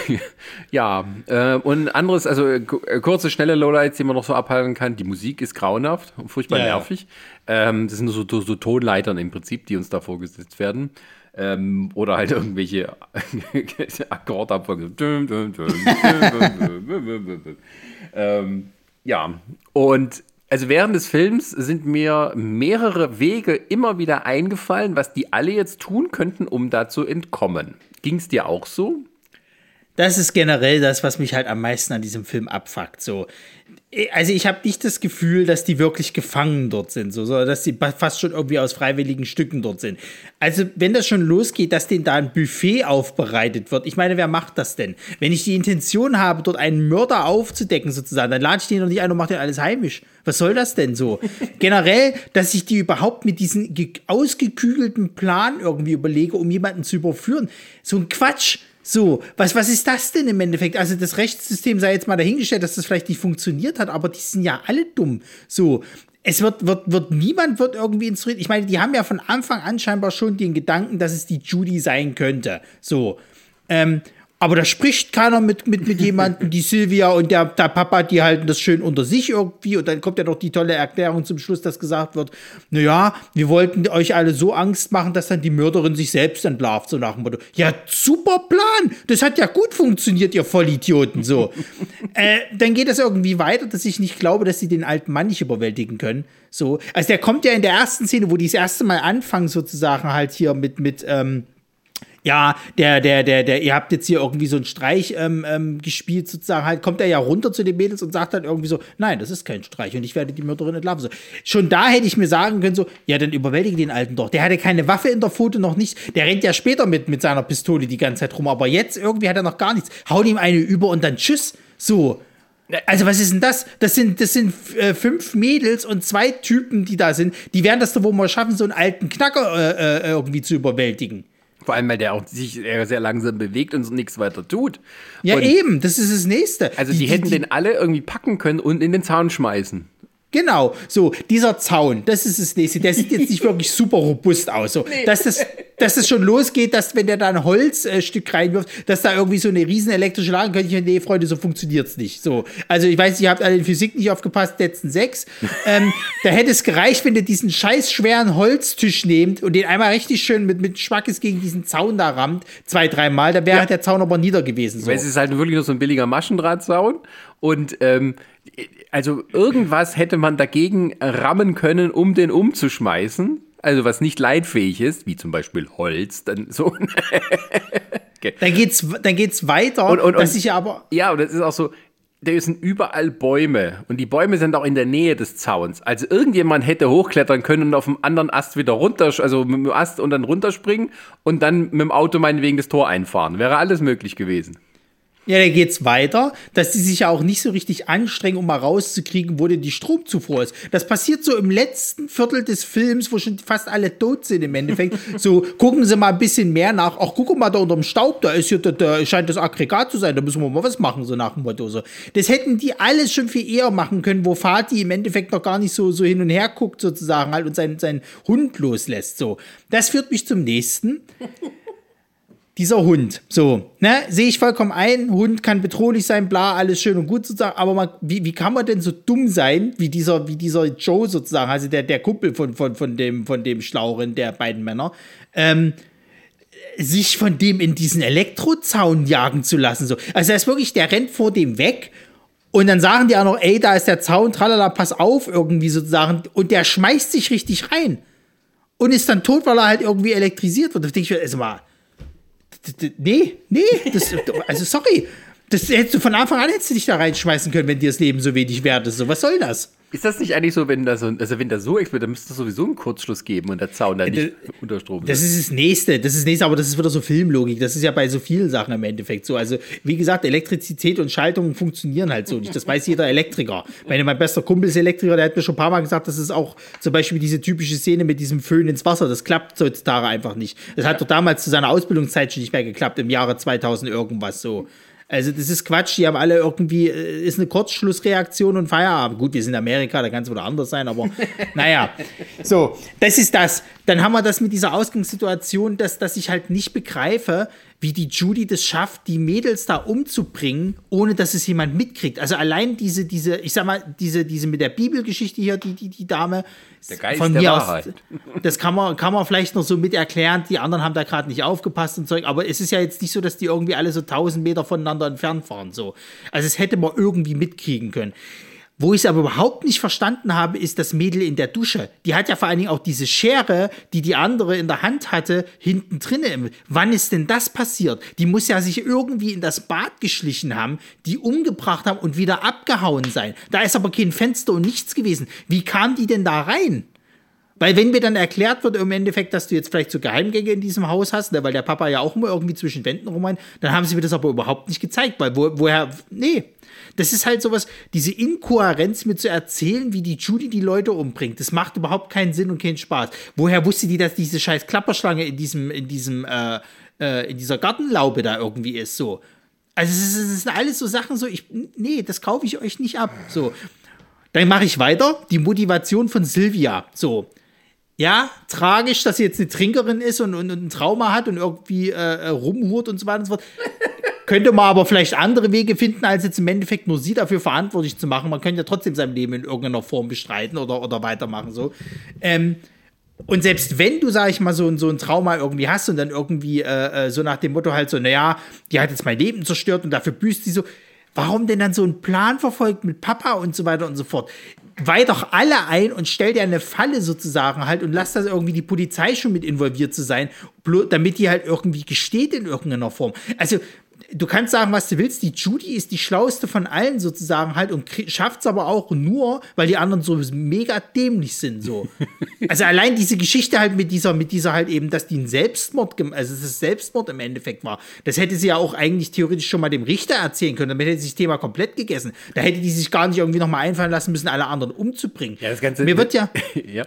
ja, äh, und anderes, also äh, kurze, schnelle Lowlights, die man noch so abhalten kann. Die Musik ist grauenhaft und furchtbar Ja, ja. nervig. Ähm, das sind so, so, so Tonleitern im Prinzip, die uns da vorgesetzt werden. Ähm, oder halt irgendwelche Akkordabfolgen. ähm, ja, und also während des Films sind mir mehrere Wege immer wieder eingefallen, was die alle jetzt tun könnten, um da zu entkommen. Ging es dir auch so? Das ist generell das, was mich halt am meisten an diesem Film abfuckt. So. Also ich habe nicht das Gefühl, dass die wirklich gefangen dort sind, so, sondern dass sie fast schon irgendwie aus freiwilligen Stücken dort sind. Also wenn das schon losgeht, dass denen da ein Buffet aufbereitet wird, ich meine, wer macht das denn? Wenn ich die Intention habe, dort einen Mörder aufzudecken sozusagen, dann lade ich den doch nicht ein und mache den alles heimisch. Was soll das denn so? Generell, dass ich die überhaupt mit diesem ge- ausgekügelten Plan irgendwie überlege, um jemanden zu überführen. So ein Quatsch. So, was, was ist das denn im Endeffekt? Also das Rechtssystem sei jetzt mal dahingestellt, dass das vielleicht nicht funktioniert hat, aber die sind ja alle dumm. So, es wird, wird, wird niemand wird irgendwie instruiert. Ich meine, die haben ja von Anfang an scheinbar schon den Gedanken, dass es die Judy sein könnte. So, ähm, aber da spricht keiner mit, mit, mit jemandem, die Sylvia und der, der Papa, die halten das schön unter sich irgendwie. Und dann kommt ja noch die tolle Erklärung zum Schluss, dass gesagt wird, naja, wir wollten euch alle so Angst machen, dass dann die Mörderin sich selbst entlarvt, so nach dem Motto. Ja, super Plan. Das hat ja gut funktioniert, ihr Vollidioten, so. äh, dann geht das irgendwie weiter, dass ich nicht glaube, dass sie den alten Mann nicht überwältigen können. So. Also der kommt ja in der ersten Szene, wo die das erste Mal anfangen, sozusagen halt hier mit, mit, ähm, ja, der, der, der, der, ihr habt jetzt hier irgendwie so einen Streich ähm, ähm, gespielt, sozusagen halt, kommt er ja runter zu den Mädels und sagt dann irgendwie so, nein, das ist kein Streich und ich werde die Mörderin entlarven. So. Schon da hätte ich mir sagen können, so, ja, dann überwältige den Alten doch. Der hatte keine Waffe in der Foto noch nicht. Der rennt ja später mit, mit seiner Pistole die ganze Zeit rum, aber jetzt irgendwie hat er noch gar nichts. Haut ihm eine über und dann tschüss. So. Also was ist denn das? Das sind, das sind äh, fünf Mädels und zwei Typen, die da sind. Die werden das doch wohl mal schaffen, so einen alten Knacker äh, äh, irgendwie zu überwältigen. Vor allem, weil der auch sich sehr langsam bewegt und so nichts weiter tut. Ja, und eben, das ist das Nächste. Also die, hätten den alle irgendwie packen können und in den Zaun schmeißen. Genau, so, dieser Zaun, das ist das nächste. Der sieht jetzt nicht wirklich super robust aus. So, dass, das, dass das schon losgeht, dass wenn der da ein Holzstück reinwirft, dass da irgendwie so eine riesen elektrische Lage könnte ich mir, nee, Freunde, so funktioniert's nicht. So, also ich weiß, ihr habt alle in Physik nicht aufgepasst, letzten sechs. ähm, da hätte es gereicht, wenn ihr diesen scheiß schweren Holztisch nehmt und den einmal richtig schön mit, mit Schmackes gegen diesen Zaun da rammt, zwei, dreimal, da wäre der Zaun aber nieder gewesen. So. Weil es ist halt wirklich nur so ein billiger Maschendrahtzaun. Und ähm, also irgendwas hätte man dagegen rammen können, um den umzuschmeißen. Also was nicht leitfähig ist, wie zum Beispiel Holz, dann so. Dann geht's, dann geht's weiter, Und- und- und- ich aber Ja, und das ist auch so, da sind überall Bäume und die Bäume sind auch in der Nähe des Zauns. Also irgendjemand hätte hochklettern können und auf dem anderen Ast wieder runter, also mit dem Ast und dann runterspringen und dann mit dem Auto meinetwegen das Tor einfahren. Wäre alles möglich gewesen. Ja, dann geht's weiter, dass die sich ja auch nicht so richtig anstrengen, um mal rauszukriegen, wo denn die Stromzufuhr ist. Das passiert so im letzten Viertel des Films, wo schon fast alle tot sind im Endeffekt. So, gucken Sie mal ein bisschen mehr nach. Ach, guck mal da unterm Staub, da ist hier, da, da scheint das Aggregat zu sein, da müssen wir mal was machen, so nach dem Motto. So. Das hätten die alles schon viel eher machen können, wo Fatih im Endeffekt noch gar nicht so, so hin und her guckt, sozusagen, halt, und seinen, seinen Hund loslässt. So. Das führt mich zum nächsten dieser Hund. So, ne, sehe ich vollkommen ein, Hund kann bedrohlich sein, bla, alles schön und gut sozusagen, aber man, wie, wie kann man denn so dumm sein, wie dieser, wie dieser Joe sozusagen, also der, der Kumpel von, von, von dem, von dem Schlauren der beiden Männer, ähm, sich von dem in diesen Elektrozaun jagen zu lassen. So. Also, das ist wirklich, der rennt vor dem weg und dann sagen die auch noch, ey, da ist der Zaun, tralala, pass auf, irgendwie sozusagen, und der schmeißt sich richtig rein und ist dann tot, weil er halt irgendwie elektrisiert wird. Da denke ich mir, also mal, nee, nee, das, also sorry, das hättest du von Anfang an hättest du dich da reinschmeißen können, wenn dir das Leben so wenig wert ist. So, was soll das? Ist das nicht eigentlich so, wenn da so, also wenn da so explodiert, dann müsste es sowieso einen Kurzschluss geben und der Zaun dann nicht unter Strom Das ist das nächste, das ist das nächste, aber das ist wieder so Filmlogik. Das ist ja bei so vielen Sachen im Endeffekt so. Also, wie gesagt, Elektrizität und Schaltungen funktionieren halt so nicht. Das weiß jeder Elektriker. Ich meine, mein bester Kumpel ist Elektriker, der hat mir schon ein paar Mal gesagt, das ist auch zum Beispiel diese typische Szene mit diesem Föhn ins Wasser. Das klappt heutzutage einfach nicht. Das hat doch damals zu seiner Ausbildungszeit schon nicht mehr geklappt, im Jahre 2000 irgendwas so. Also das ist Quatsch, die haben alle irgendwie, äh, ist eine Kurzschlussreaktion und Feierabend. Gut, wir sind in Amerika, da kann es wieder anders sein, aber naja. So, das ist das. dann haben wir das mit dieser Ausgangssituation, dass, dass ich halt nicht begreife, wie die Judy das schafft, die Mädels da umzubringen, ohne dass es jemand mitkriegt. Also allein diese, diese, ich sag mal, diese, diese mit der Bibelgeschichte hier, die, die, die Dame, Der Geist von der mir Wahrheit. aus, das kann man, kann man vielleicht noch so mit erklären, die anderen haben da gerade nicht aufgepasst und Zeug, aber es ist ja jetzt nicht so, dass die irgendwie alle so 1000 Meter voneinander entfernt fahren, so. Also es hätte man irgendwie mitkriegen können. Wo ich es aber überhaupt nicht verstanden habe, ist das Mädel in der Dusche. Die hat ja vor allen Dingen auch diese Schere, die die andere in der Hand hatte, hinten drin. Wann ist denn das passiert? Die muss ja sich irgendwie in das Bad geschlichen haben, die umgebracht haben und wieder abgehauen sein. Da ist aber kein Fenster und nichts gewesen. Wie kam die denn da rein? Weil wenn mir dann erklärt wird im Endeffekt, dass du jetzt vielleicht so Geheimgänge in diesem Haus hast, ne, weil der Papa ja auch immer irgendwie zwischen Wänden rumrein, dann haben sie mir das aber überhaupt nicht gezeigt, weil wo, woher, nee. Das ist halt sowas, diese Inkohärenz mir zu erzählen, wie die Judy die Leute umbringt, das macht überhaupt keinen Sinn und keinen Spaß. Woher wusste die, dass diese scheiß Klapperschlange in diesem, in diesem, äh, äh, in dieser Gartenlaube da irgendwie ist, so. Also es, ist, es sind alles so Sachen so, ich, nee, das kaufe ich euch nicht ab, so. Dann mache ich weiter, die Motivation von Sylvia, so ja, tragisch, dass sie jetzt eine Trinkerin ist und, und, und ein Trauma hat und irgendwie äh, äh, rumhurt und so weiter und so fort. Könnte man aber vielleicht andere Wege finden, als jetzt im Endeffekt nur sie dafür verantwortlich zu machen. Man könnte ja trotzdem sein Leben in irgendeiner Form bestreiten oder, oder weitermachen. So. Ähm, und selbst wenn du, sag ich mal, so, ein- so ein Trauma irgendwie hast und dann irgendwie äh, äh, so nach dem Motto halt so, naja, die hat jetzt mein Leben zerstört und dafür büßt sie so, warum denn dann so einen Plan verfolgt mit Papa und so weiter und so fort? Weih doch alle ein und stell dir eine Falle sozusagen halt und lass das irgendwie die Polizei schon mit involviert zu sein, damit die halt irgendwie gesteht in irgendeiner Form. Also, du kannst sagen, was du willst, die Judy ist die schlauste von allen sozusagen halt und schafft es aber auch nur, weil die anderen so mega dämlich sind so. also allein diese Geschichte halt mit dieser, mit dieser halt eben, dass die einen Selbstmord, also dass es Selbstmord im Endeffekt war, das hätte sie ja auch eigentlich theoretisch schon mal dem Richter erzählen können, damit hätte sie das Thema komplett gegessen. Da hätte die sich gar nicht irgendwie noch mal einfallen lassen müssen, alle anderen umzubringen. Ja, das Ganze. Mir wird ja, ja.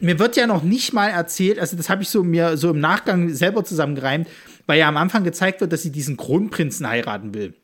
mir wird ja noch nicht mal erzählt, also das habe ich so mir so im Nachgang selber zusammengereimt, weil ja am Anfang gezeigt wird, dass sie diesen Kronprinzen heiraten will.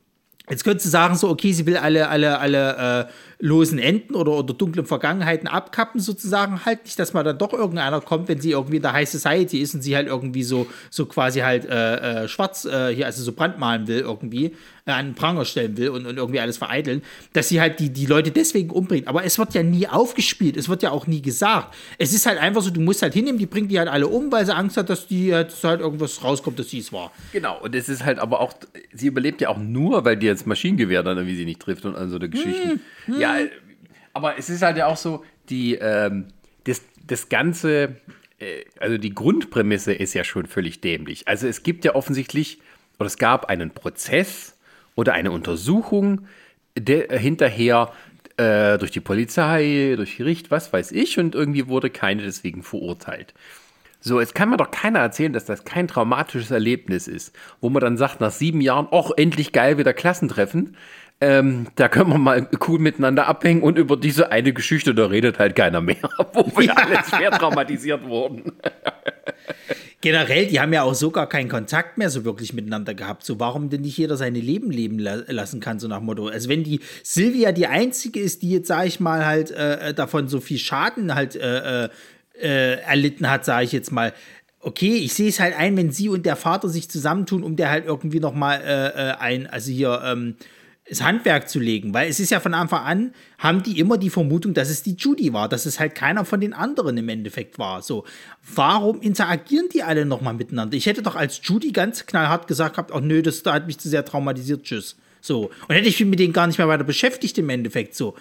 Jetzt könntest du sagen, so, okay, sie will alle, alle, alle äh, losen Enden oder, oder dunklen Vergangenheiten abkappen, sozusagen. Halt nicht, dass mal dann doch irgendeiner kommt, wenn sie irgendwie in der High Society ist und sie halt irgendwie so, so quasi halt äh, äh, schwarz äh, hier, also so brandmalen will, irgendwie, äh, an den Pranger stellen will und, und irgendwie alles vereiteln, dass sie halt die, die Leute deswegen umbringt. Aber es wird ja nie aufgespielt, es wird ja auch nie gesagt. Es ist halt einfach so, du musst halt hinnehmen, die bringt die halt alle um, weil sie Angst hat, dass die halt, dass halt irgendwas rauskommt, dass sie es war. Genau, und es ist halt aber auch, sie überlebt ja auch nur, weil die jetzt Maschinengewehr dann irgendwie sie nicht trifft und all so eine Geschichten. Ja, äh, aber es ist halt ja auch so, die, ähm, das, das Ganze, äh, also die Grundprämisse ist ja schon völlig dämlich. Also es gibt ja offensichtlich, oder es gab einen Prozess oder eine Untersuchung, der äh, hinterher äh, durch die Polizei, durch Gericht, was weiß ich, und irgendwie wurde keine deswegen verurteilt. So, jetzt kann mir doch keiner erzählen, dass das kein traumatisches Erlebnis ist, wo man dann sagt, nach sieben Jahren, ach, endlich geil, wieder Klassentreffen. Ähm, da können wir mal cool miteinander abhängen und über diese eine Geschichte, da redet halt keiner mehr, wo wir alle schwer traumatisiert wurden. Generell, die haben ja auch sogar keinen Kontakt mehr so wirklich miteinander gehabt. So, warum denn nicht jeder seine Leben leben la lassen kann, so nach Motto. Also, wenn die Silvia die einzige ist, die jetzt, sag ich mal, halt äh, davon so viel Schaden halt äh, äh, erlitten hat, sage ich jetzt mal. Okay, ich sehe es halt ein, wenn sie und der Vater sich zusammentun, um der halt irgendwie noch mal äh, äh, ein, also hier, ähm, das Handwerk zu legen, weil es ist ja von Anfang an, haben die immer die Vermutung, dass es die Judy war, dass es halt keiner von den anderen im Endeffekt war. So, warum interagieren die alle nochmal miteinander? Ich hätte doch als Judy ganz knallhart gesagt gehabt, oh nö, das da hat mich zu sehr traumatisiert, tschüss. So, und hätte ich mich mit denen gar nicht mehr weiter beschäftigt im Endeffekt, so.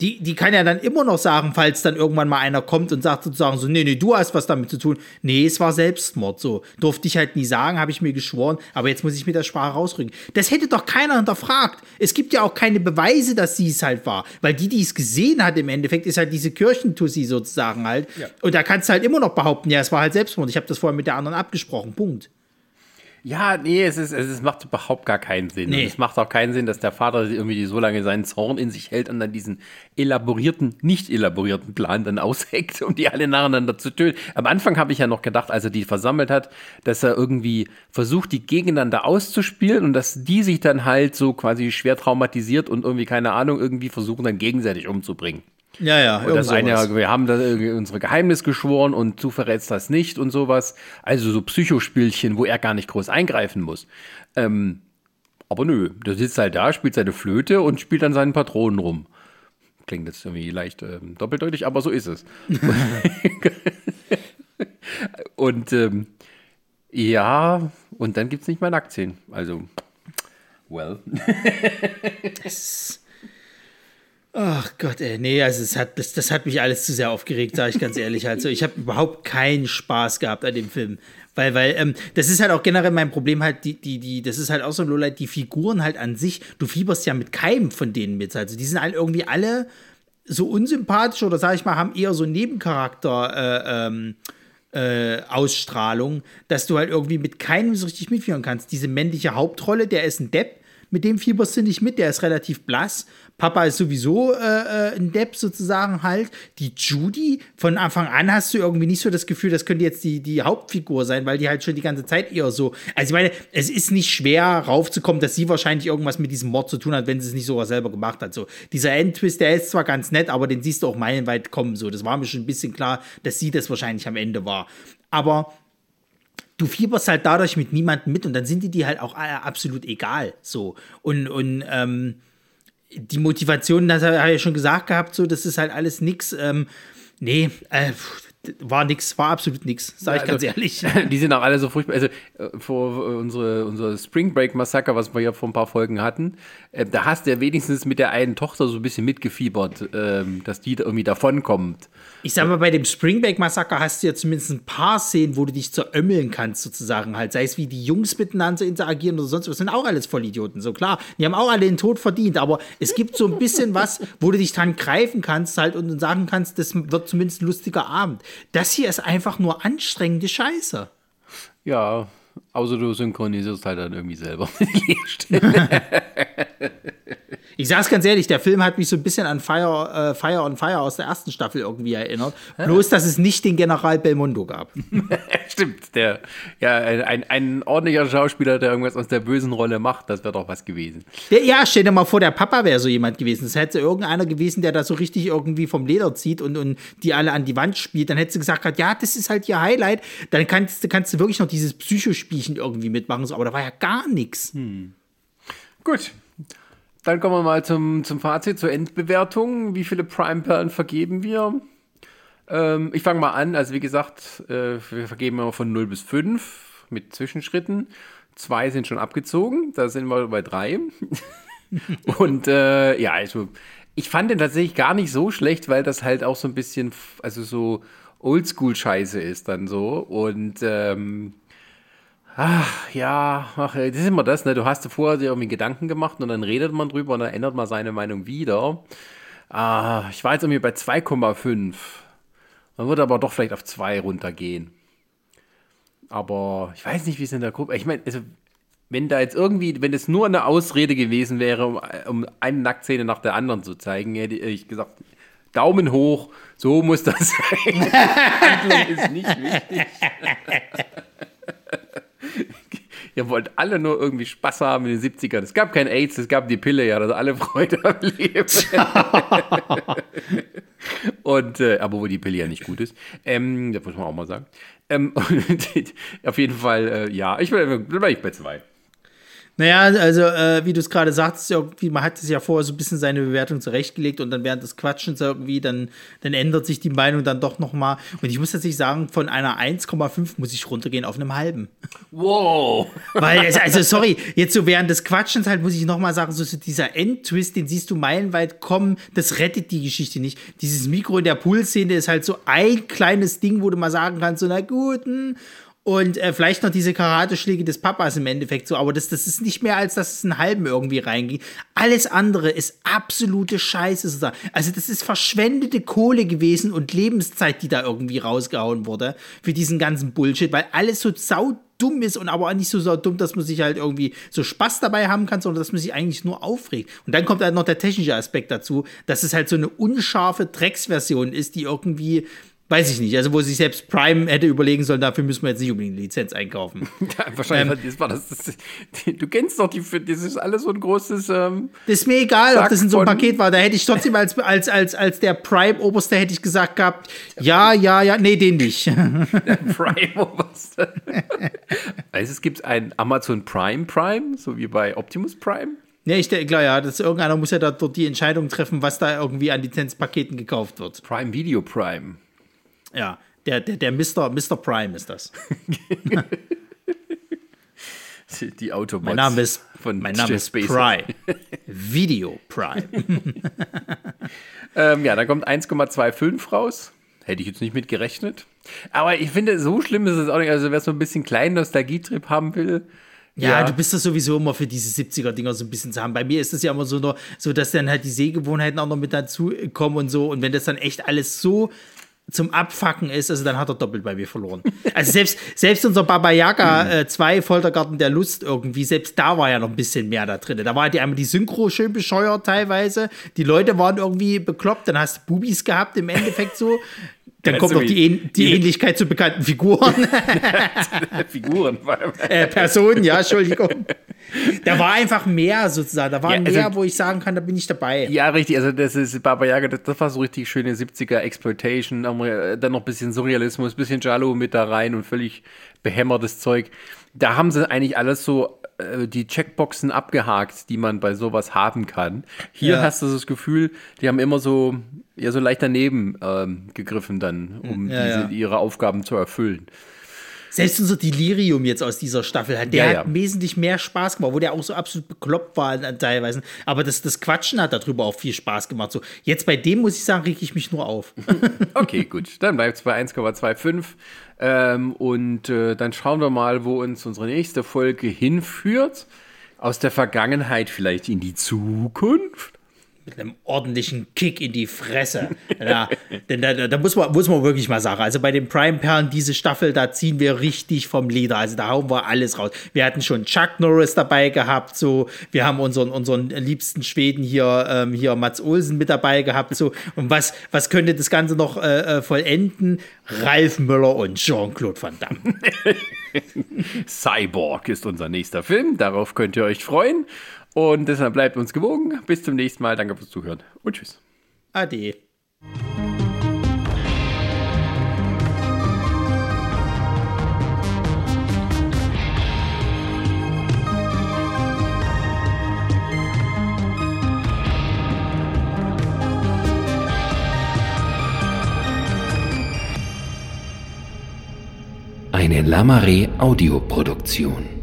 Die, die kann ja dann immer noch sagen, falls dann irgendwann mal einer kommt und sagt sozusagen so, nee, nee, du hast was damit zu tun. Nee, es war Selbstmord, so. Durfte ich halt nie sagen, habe ich mir geschworen, aber jetzt muss ich mit der Sprache rausrücken. Das hätte doch keiner hinterfragt. Es gibt ja auch keine Beweise, dass sie es halt war. Weil die, die es gesehen hat im Endeffekt, ist halt diese Kirchentussi sozusagen halt. Und da kannst du halt immer noch behaupten, ja, es war halt Selbstmord. Ich habe das vorher mit der anderen abgesprochen. Punkt. Ja, nee, es, ist, es ist, macht überhaupt gar keinen Sinn. Nee. Und es macht auch keinen Sinn, dass der Vater irgendwie so lange seinen Zorn in sich hält und dann diesen elaborierten, nicht elaborierten Plan dann ausheckt, um die alle nacheinander zu töten. Am Anfang habe ich ja noch gedacht, als er die versammelt hat, dass er irgendwie versucht, die gegeneinander auszuspielen und dass die sich dann halt so quasi schwer traumatisiert und irgendwie, keine Ahnung, irgendwie versuchen dann gegenseitig umzubringen. Ja, ja, Und das eine, sowas. wir haben da irgendwie unsere Geheimnis geschworen und du verrätst das nicht und sowas. Also so Psychospielchen, wo er gar nicht groß eingreifen muss. Ähm, aber nö, der sitzt halt da, spielt seine Flöte und spielt an seinen Patronen rum. Klingt jetzt irgendwie leicht ähm, doppeldeutig, aber so ist es. und ähm, ja, und dann gibt es nicht mal Nacktszenen. Also, well. Ach Gott, ey, nee, also es hat, das, das hat mich alles zu sehr aufgeregt, sage ich ganz ehrlich. Also ich habe überhaupt keinen Spaß gehabt an dem Film. Weil, weil, ähm, das ist halt auch generell mein Problem halt, die, die, die, das ist halt auch so ein Lowlight, die Figuren halt an sich, du fieberst ja mit keinem von denen mit. Also die sind halt irgendwie alle so unsympathisch oder sag ich mal, haben eher so Nebencharakter, äh, ähm, äh, Ausstrahlung, dass du halt irgendwie mit keinem so richtig mitführen kannst. Diese männliche Hauptrolle, der ist ein Depp, mit dem fieberst du nicht mit, der ist relativ blass. Papa ist sowieso äh, äh, ein Depp sozusagen halt. Die Judy, von Anfang an hast du irgendwie nicht so das Gefühl, das könnte jetzt die, die Hauptfigur sein, weil die halt schon die ganze Zeit eher so. Also ich meine, es ist nicht schwer raufzukommen, dass sie wahrscheinlich irgendwas mit diesem Mord zu tun hat, wenn sie es nicht sogar selber gemacht hat. So, dieser Endtwist, der ist zwar ganz nett, aber den siehst du auch meilenweit kommen. So, das war mir schon ein bisschen klar, dass sie das wahrscheinlich am Ende war. Aber du fieberst halt dadurch mit niemandem mit und dann sind die dir halt auch absolut egal. So. Und, und ähm, die Motivation, das habe ich ja schon gesagt gehabt, so, das ist halt alles nix. Ähm, nee, äh, war nix, war absolut nix, sag ich Also, ganz ehrlich. Die sind auch alle so furchtbar. Also äh, vor äh, unsere, unser Spring Break Massaker, was wir ja vor ein paar Folgen hatten, äh, da hast du ja wenigstens mit der einen Tochter so ein bisschen mitgefiebert, ähm, dass die da irgendwie davonkommt. Ich sag mal, bei dem Springback-Massaker hast du ja zumindest ein paar Szenen, wo du dich zerömmeln kannst, sozusagen halt. Sei es wie die Jungs miteinander interagieren oder sonst was. Das sind auch alles Vollidioten, so klar. Die haben auch alle den Tod verdient, aber es gibt so ein bisschen was, wo du dich dran greifen kannst halt und sagen kannst, das wird zumindest ein lustiger Abend. Das hier ist einfach nur anstrengende Scheiße. Ja, außer du synchronisierst halt dann irgendwie selber. Ich sag's ganz ehrlich, der Film hat mich so ein bisschen an Fire, äh, Fire on Fire aus der ersten Staffel irgendwie erinnert. Bloß, dass es nicht den General Belmondo gab. Stimmt, der, ja, ein, ein ordentlicher Schauspieler, der irgendwas aus der bösen Rolle macht, das wäre doch was gewesen. Der, ja, stell dir mal vor, der Papa wäre so jemand gewesen. Es hätte irgendeiner gewesen, der da so richtig irgendwie vom Leder zieht und, und die alle an die Wand spielt. Dann hättest du gesagt, ja, das ist halt ihr Highlight. Dann kannst, du- kannst du wirklich noch dieses Psychospielchen irgendwie mitmachen. So, aber da war ja gar nichts. Gut. Dann kommen wir mal zum, zum Fazit, zur Endbewertung. Wie viele Prime-Perlen vergeben wir? Ähm, ich fange mal an. Also, wie gesagt, äh, wir vergeben immer von 0 bis 5 mit Zwischenschritten. Zwei sind schon abgezogen. Da sind wir bei drei. Und äh, ja, also, ich fand den tatsächlich gar nicht so schlecht, weil das halt auch so ein bisschen, also so Oldschool-Scheiße ist dann so. Und ähm, Ach, ja, ach, das ist immer das, ne? Du hast vorher dir irgendwie Gedanken gemacht und dann redet man drüber und dann ändert man seine Meinung wieder. Ah, ich war jetzt irgendwie bei 2,5. Man würde aber doch vielleicht auf 2 runtergehen. Aber ich weiß nicht, wie es in der Gruppe. Ich meine, also, wenn da jetzt irgendwie, wenn es nur eine Ausrede gewesen wäre, um, um eine Nacktszene nach der anderen zu zeigen, hätte ich gesagt, Daumen hoch, so muss das sein. Handlung ist nicht wichtig. Ihr wollt alle nur irgendwie Spaß haben in den 70ern. Es gab kein AIDS, es gab die Pille, ja, also alle Freude am Leben. und, äh, aber wo die Pille ja nicht gut ist. Ähm, das muss man auch mal sagen. Ähm, auf jeden Fall, äh, ja, ich bin, bin ich bei zwei. Naja, also äh, wie du es gerade sagtest, irgendwie, man hat es ja vorher so ein bisschen seine Bewertung zurechtgelegt und dann während des Quatschens irgendwie, dann, dann ändert sich die Meinung dann doch nochmal. Und ich muss tatsächlich sagen, von einer 1,5 muss ich runtergehen auf einem halben. Wow. Weil, es, also sorry, jetzt so während des Quatschens halt muss ich nochmal sagen, so, so dieser Endtwist, den siehst du meilenweit kommen, das rettet die Geschichte nicht. Dieses Mikro in der Poolszene ist halt so ein kleines Ding, wo du mal sagen kannst, so na gut, hm. Und äh, vielleicht noch diese Karateschläge des Papas im Endeffekt so, aber das, das ist nicht mehr als, dass es einen halben irgendwie reinging. Alles andere ist absolute Scheiße sozusagen. Also das ist verschwendete Kohle gewesen und Lebenszeit, die da irgendwie rausgehauen wurde für diesen ganzen Bullshit, weil alles so sau dumm ist und aber auch nicht so, so dumm, dass man sich halt irgendwie so Spaß dabei haben kann, sondern dass man sich eigentlich nur aufregt. Und dann kommt halt noch der technische Aspekt dazu, dass es halt so eine unscharfe Drecksversion ist, die irgendwie Weiß ich nicht. Also, wo sich selbst Prime hätte überlegen sollen, dafür müssen wir jetzt nicht unbedingt eine Lizenz einkaufen. Ja, wahrscheinlich ähm, war das, das, Du kennst doch die, das ist alles so ein großes. Ähm, das ist mir egal, Sack ob das in so einem Paket war. Da hätte ich trotzdem als, als, als, als der Prime-Oberste hätte ich gesagt gehabt, ja, ja, ja, nee, den nicht. Der Prime-Oberste. also es gibt ein Amazon Prime Prime, so wie bei Optimus Prime. Ja, ich denke, klar, ja, das, irgendeiner muss ja da dort die Entscheidung treffen, was da irgendwie an Lizenzpaketen gekauft wird. Prime Video Prime. Ja, der, der, der Mr. Mr. Prime ist das. die Autobots. Mein Name ist, von mein Name ist Prime. Video Prime. ähm, ja, da kommt 1,25 raus. Hätte ich jetzt nicht mit gerechnet. Aber ich finde, so schlimm ist es auch nicht. Also, wer so ein bisschen kleinen Nostalgietrip haben will, ja, ja, du bist das sowieso immer für diese 70er-Dinger so ein bisschen zu haben. Bei mir ist das ja immer so, nur, so dass dann halt die Sehgewohnheiten auch noch mit dazu kommen und so. Und wenn das dann echt alles so zum Abfacken ist, also dann hat er doppelt bei mir verloren. Also selbst, selbst unser Baba Yaga 2 äh, Foltergarten der Lust irgendwie, selbst da war ja noch ein bisschen mehr da drin. Da war die einmal die Synchro schön bescheuert teilweise. Die Leute waren irgendwie bekloppt, dann hast du Bubis gehabt im Endeffekt so. Dann kommt noch die, die Ähnlichkeit zu bekannten Figuren. Figuren. äh, Personen, ja, Entschuldigung. Da war einfach mehr sozusagen. Da war ja, also, mehr, wo ich sagen kann, da bin ich dabei. Ja, richtig. Also, das ist Baba Yaga, das, das war so richtig schöne 70er Exploitation. Dann noch ein bisschen Surrealismus, ein bisschen Jalo mit da rein und völlig behämmertes Zeug. Da haben sie eigentlich alles so äh, die Checkboxen abgehakt, die man bei sowas haben kann. Hier ja. hast du das Gefühl, die haben immer so ja so leicht daneben ähm, gegriffen dann, um ja, diese, ja. ihre Aufgaben zu erfüllen. Selbst unser Delirium jetzt aus dieser Staffel hat, der hat wesentlich mehr Spaß gemacht, wo der auch so absolut bekloppt war teilweise. Aber das, das Quatschen hat darüber auch viel Spaß gemacht. So, jetzt bei dem muss ich sagen, reg ich mich nur auf. okay, gut. Dann bleibt es bei 1,25. Ähm, und äh, dann schauen wir mal, wo uns unsere nächste Folge hinführt. Aus der Vergangenheit vielleicht in die Zukunft mit einem ordentlichen Kick in die Fresse. Ja, denn da, da, muss, man, muss man wirklich mal sagen, also bei den Prime-Perlen, diese Staffel, da ziehen wir richtig vom Leder. Also da hauen wir alles raus. Wir hatten schon Chuck Norris dabei gehabt, so. Wir haben unseren, unseren liebsten Schweden hier, ähm, hier Mats Olsen mit dabei gehabt, so. Und was, was könnte das Ganze noch äh, äh vollenden? Ralf Müller und Jean-Claude Van Damme. Cyborg ist unser nächster Film. Darauf könnt ihr euch freuen. Und deshalb bleibt uns gewogen. Bis zum nächsten Mal. Danke fürs Zuhören und tschüss. Ade. Eine Lamare Audioproduktion.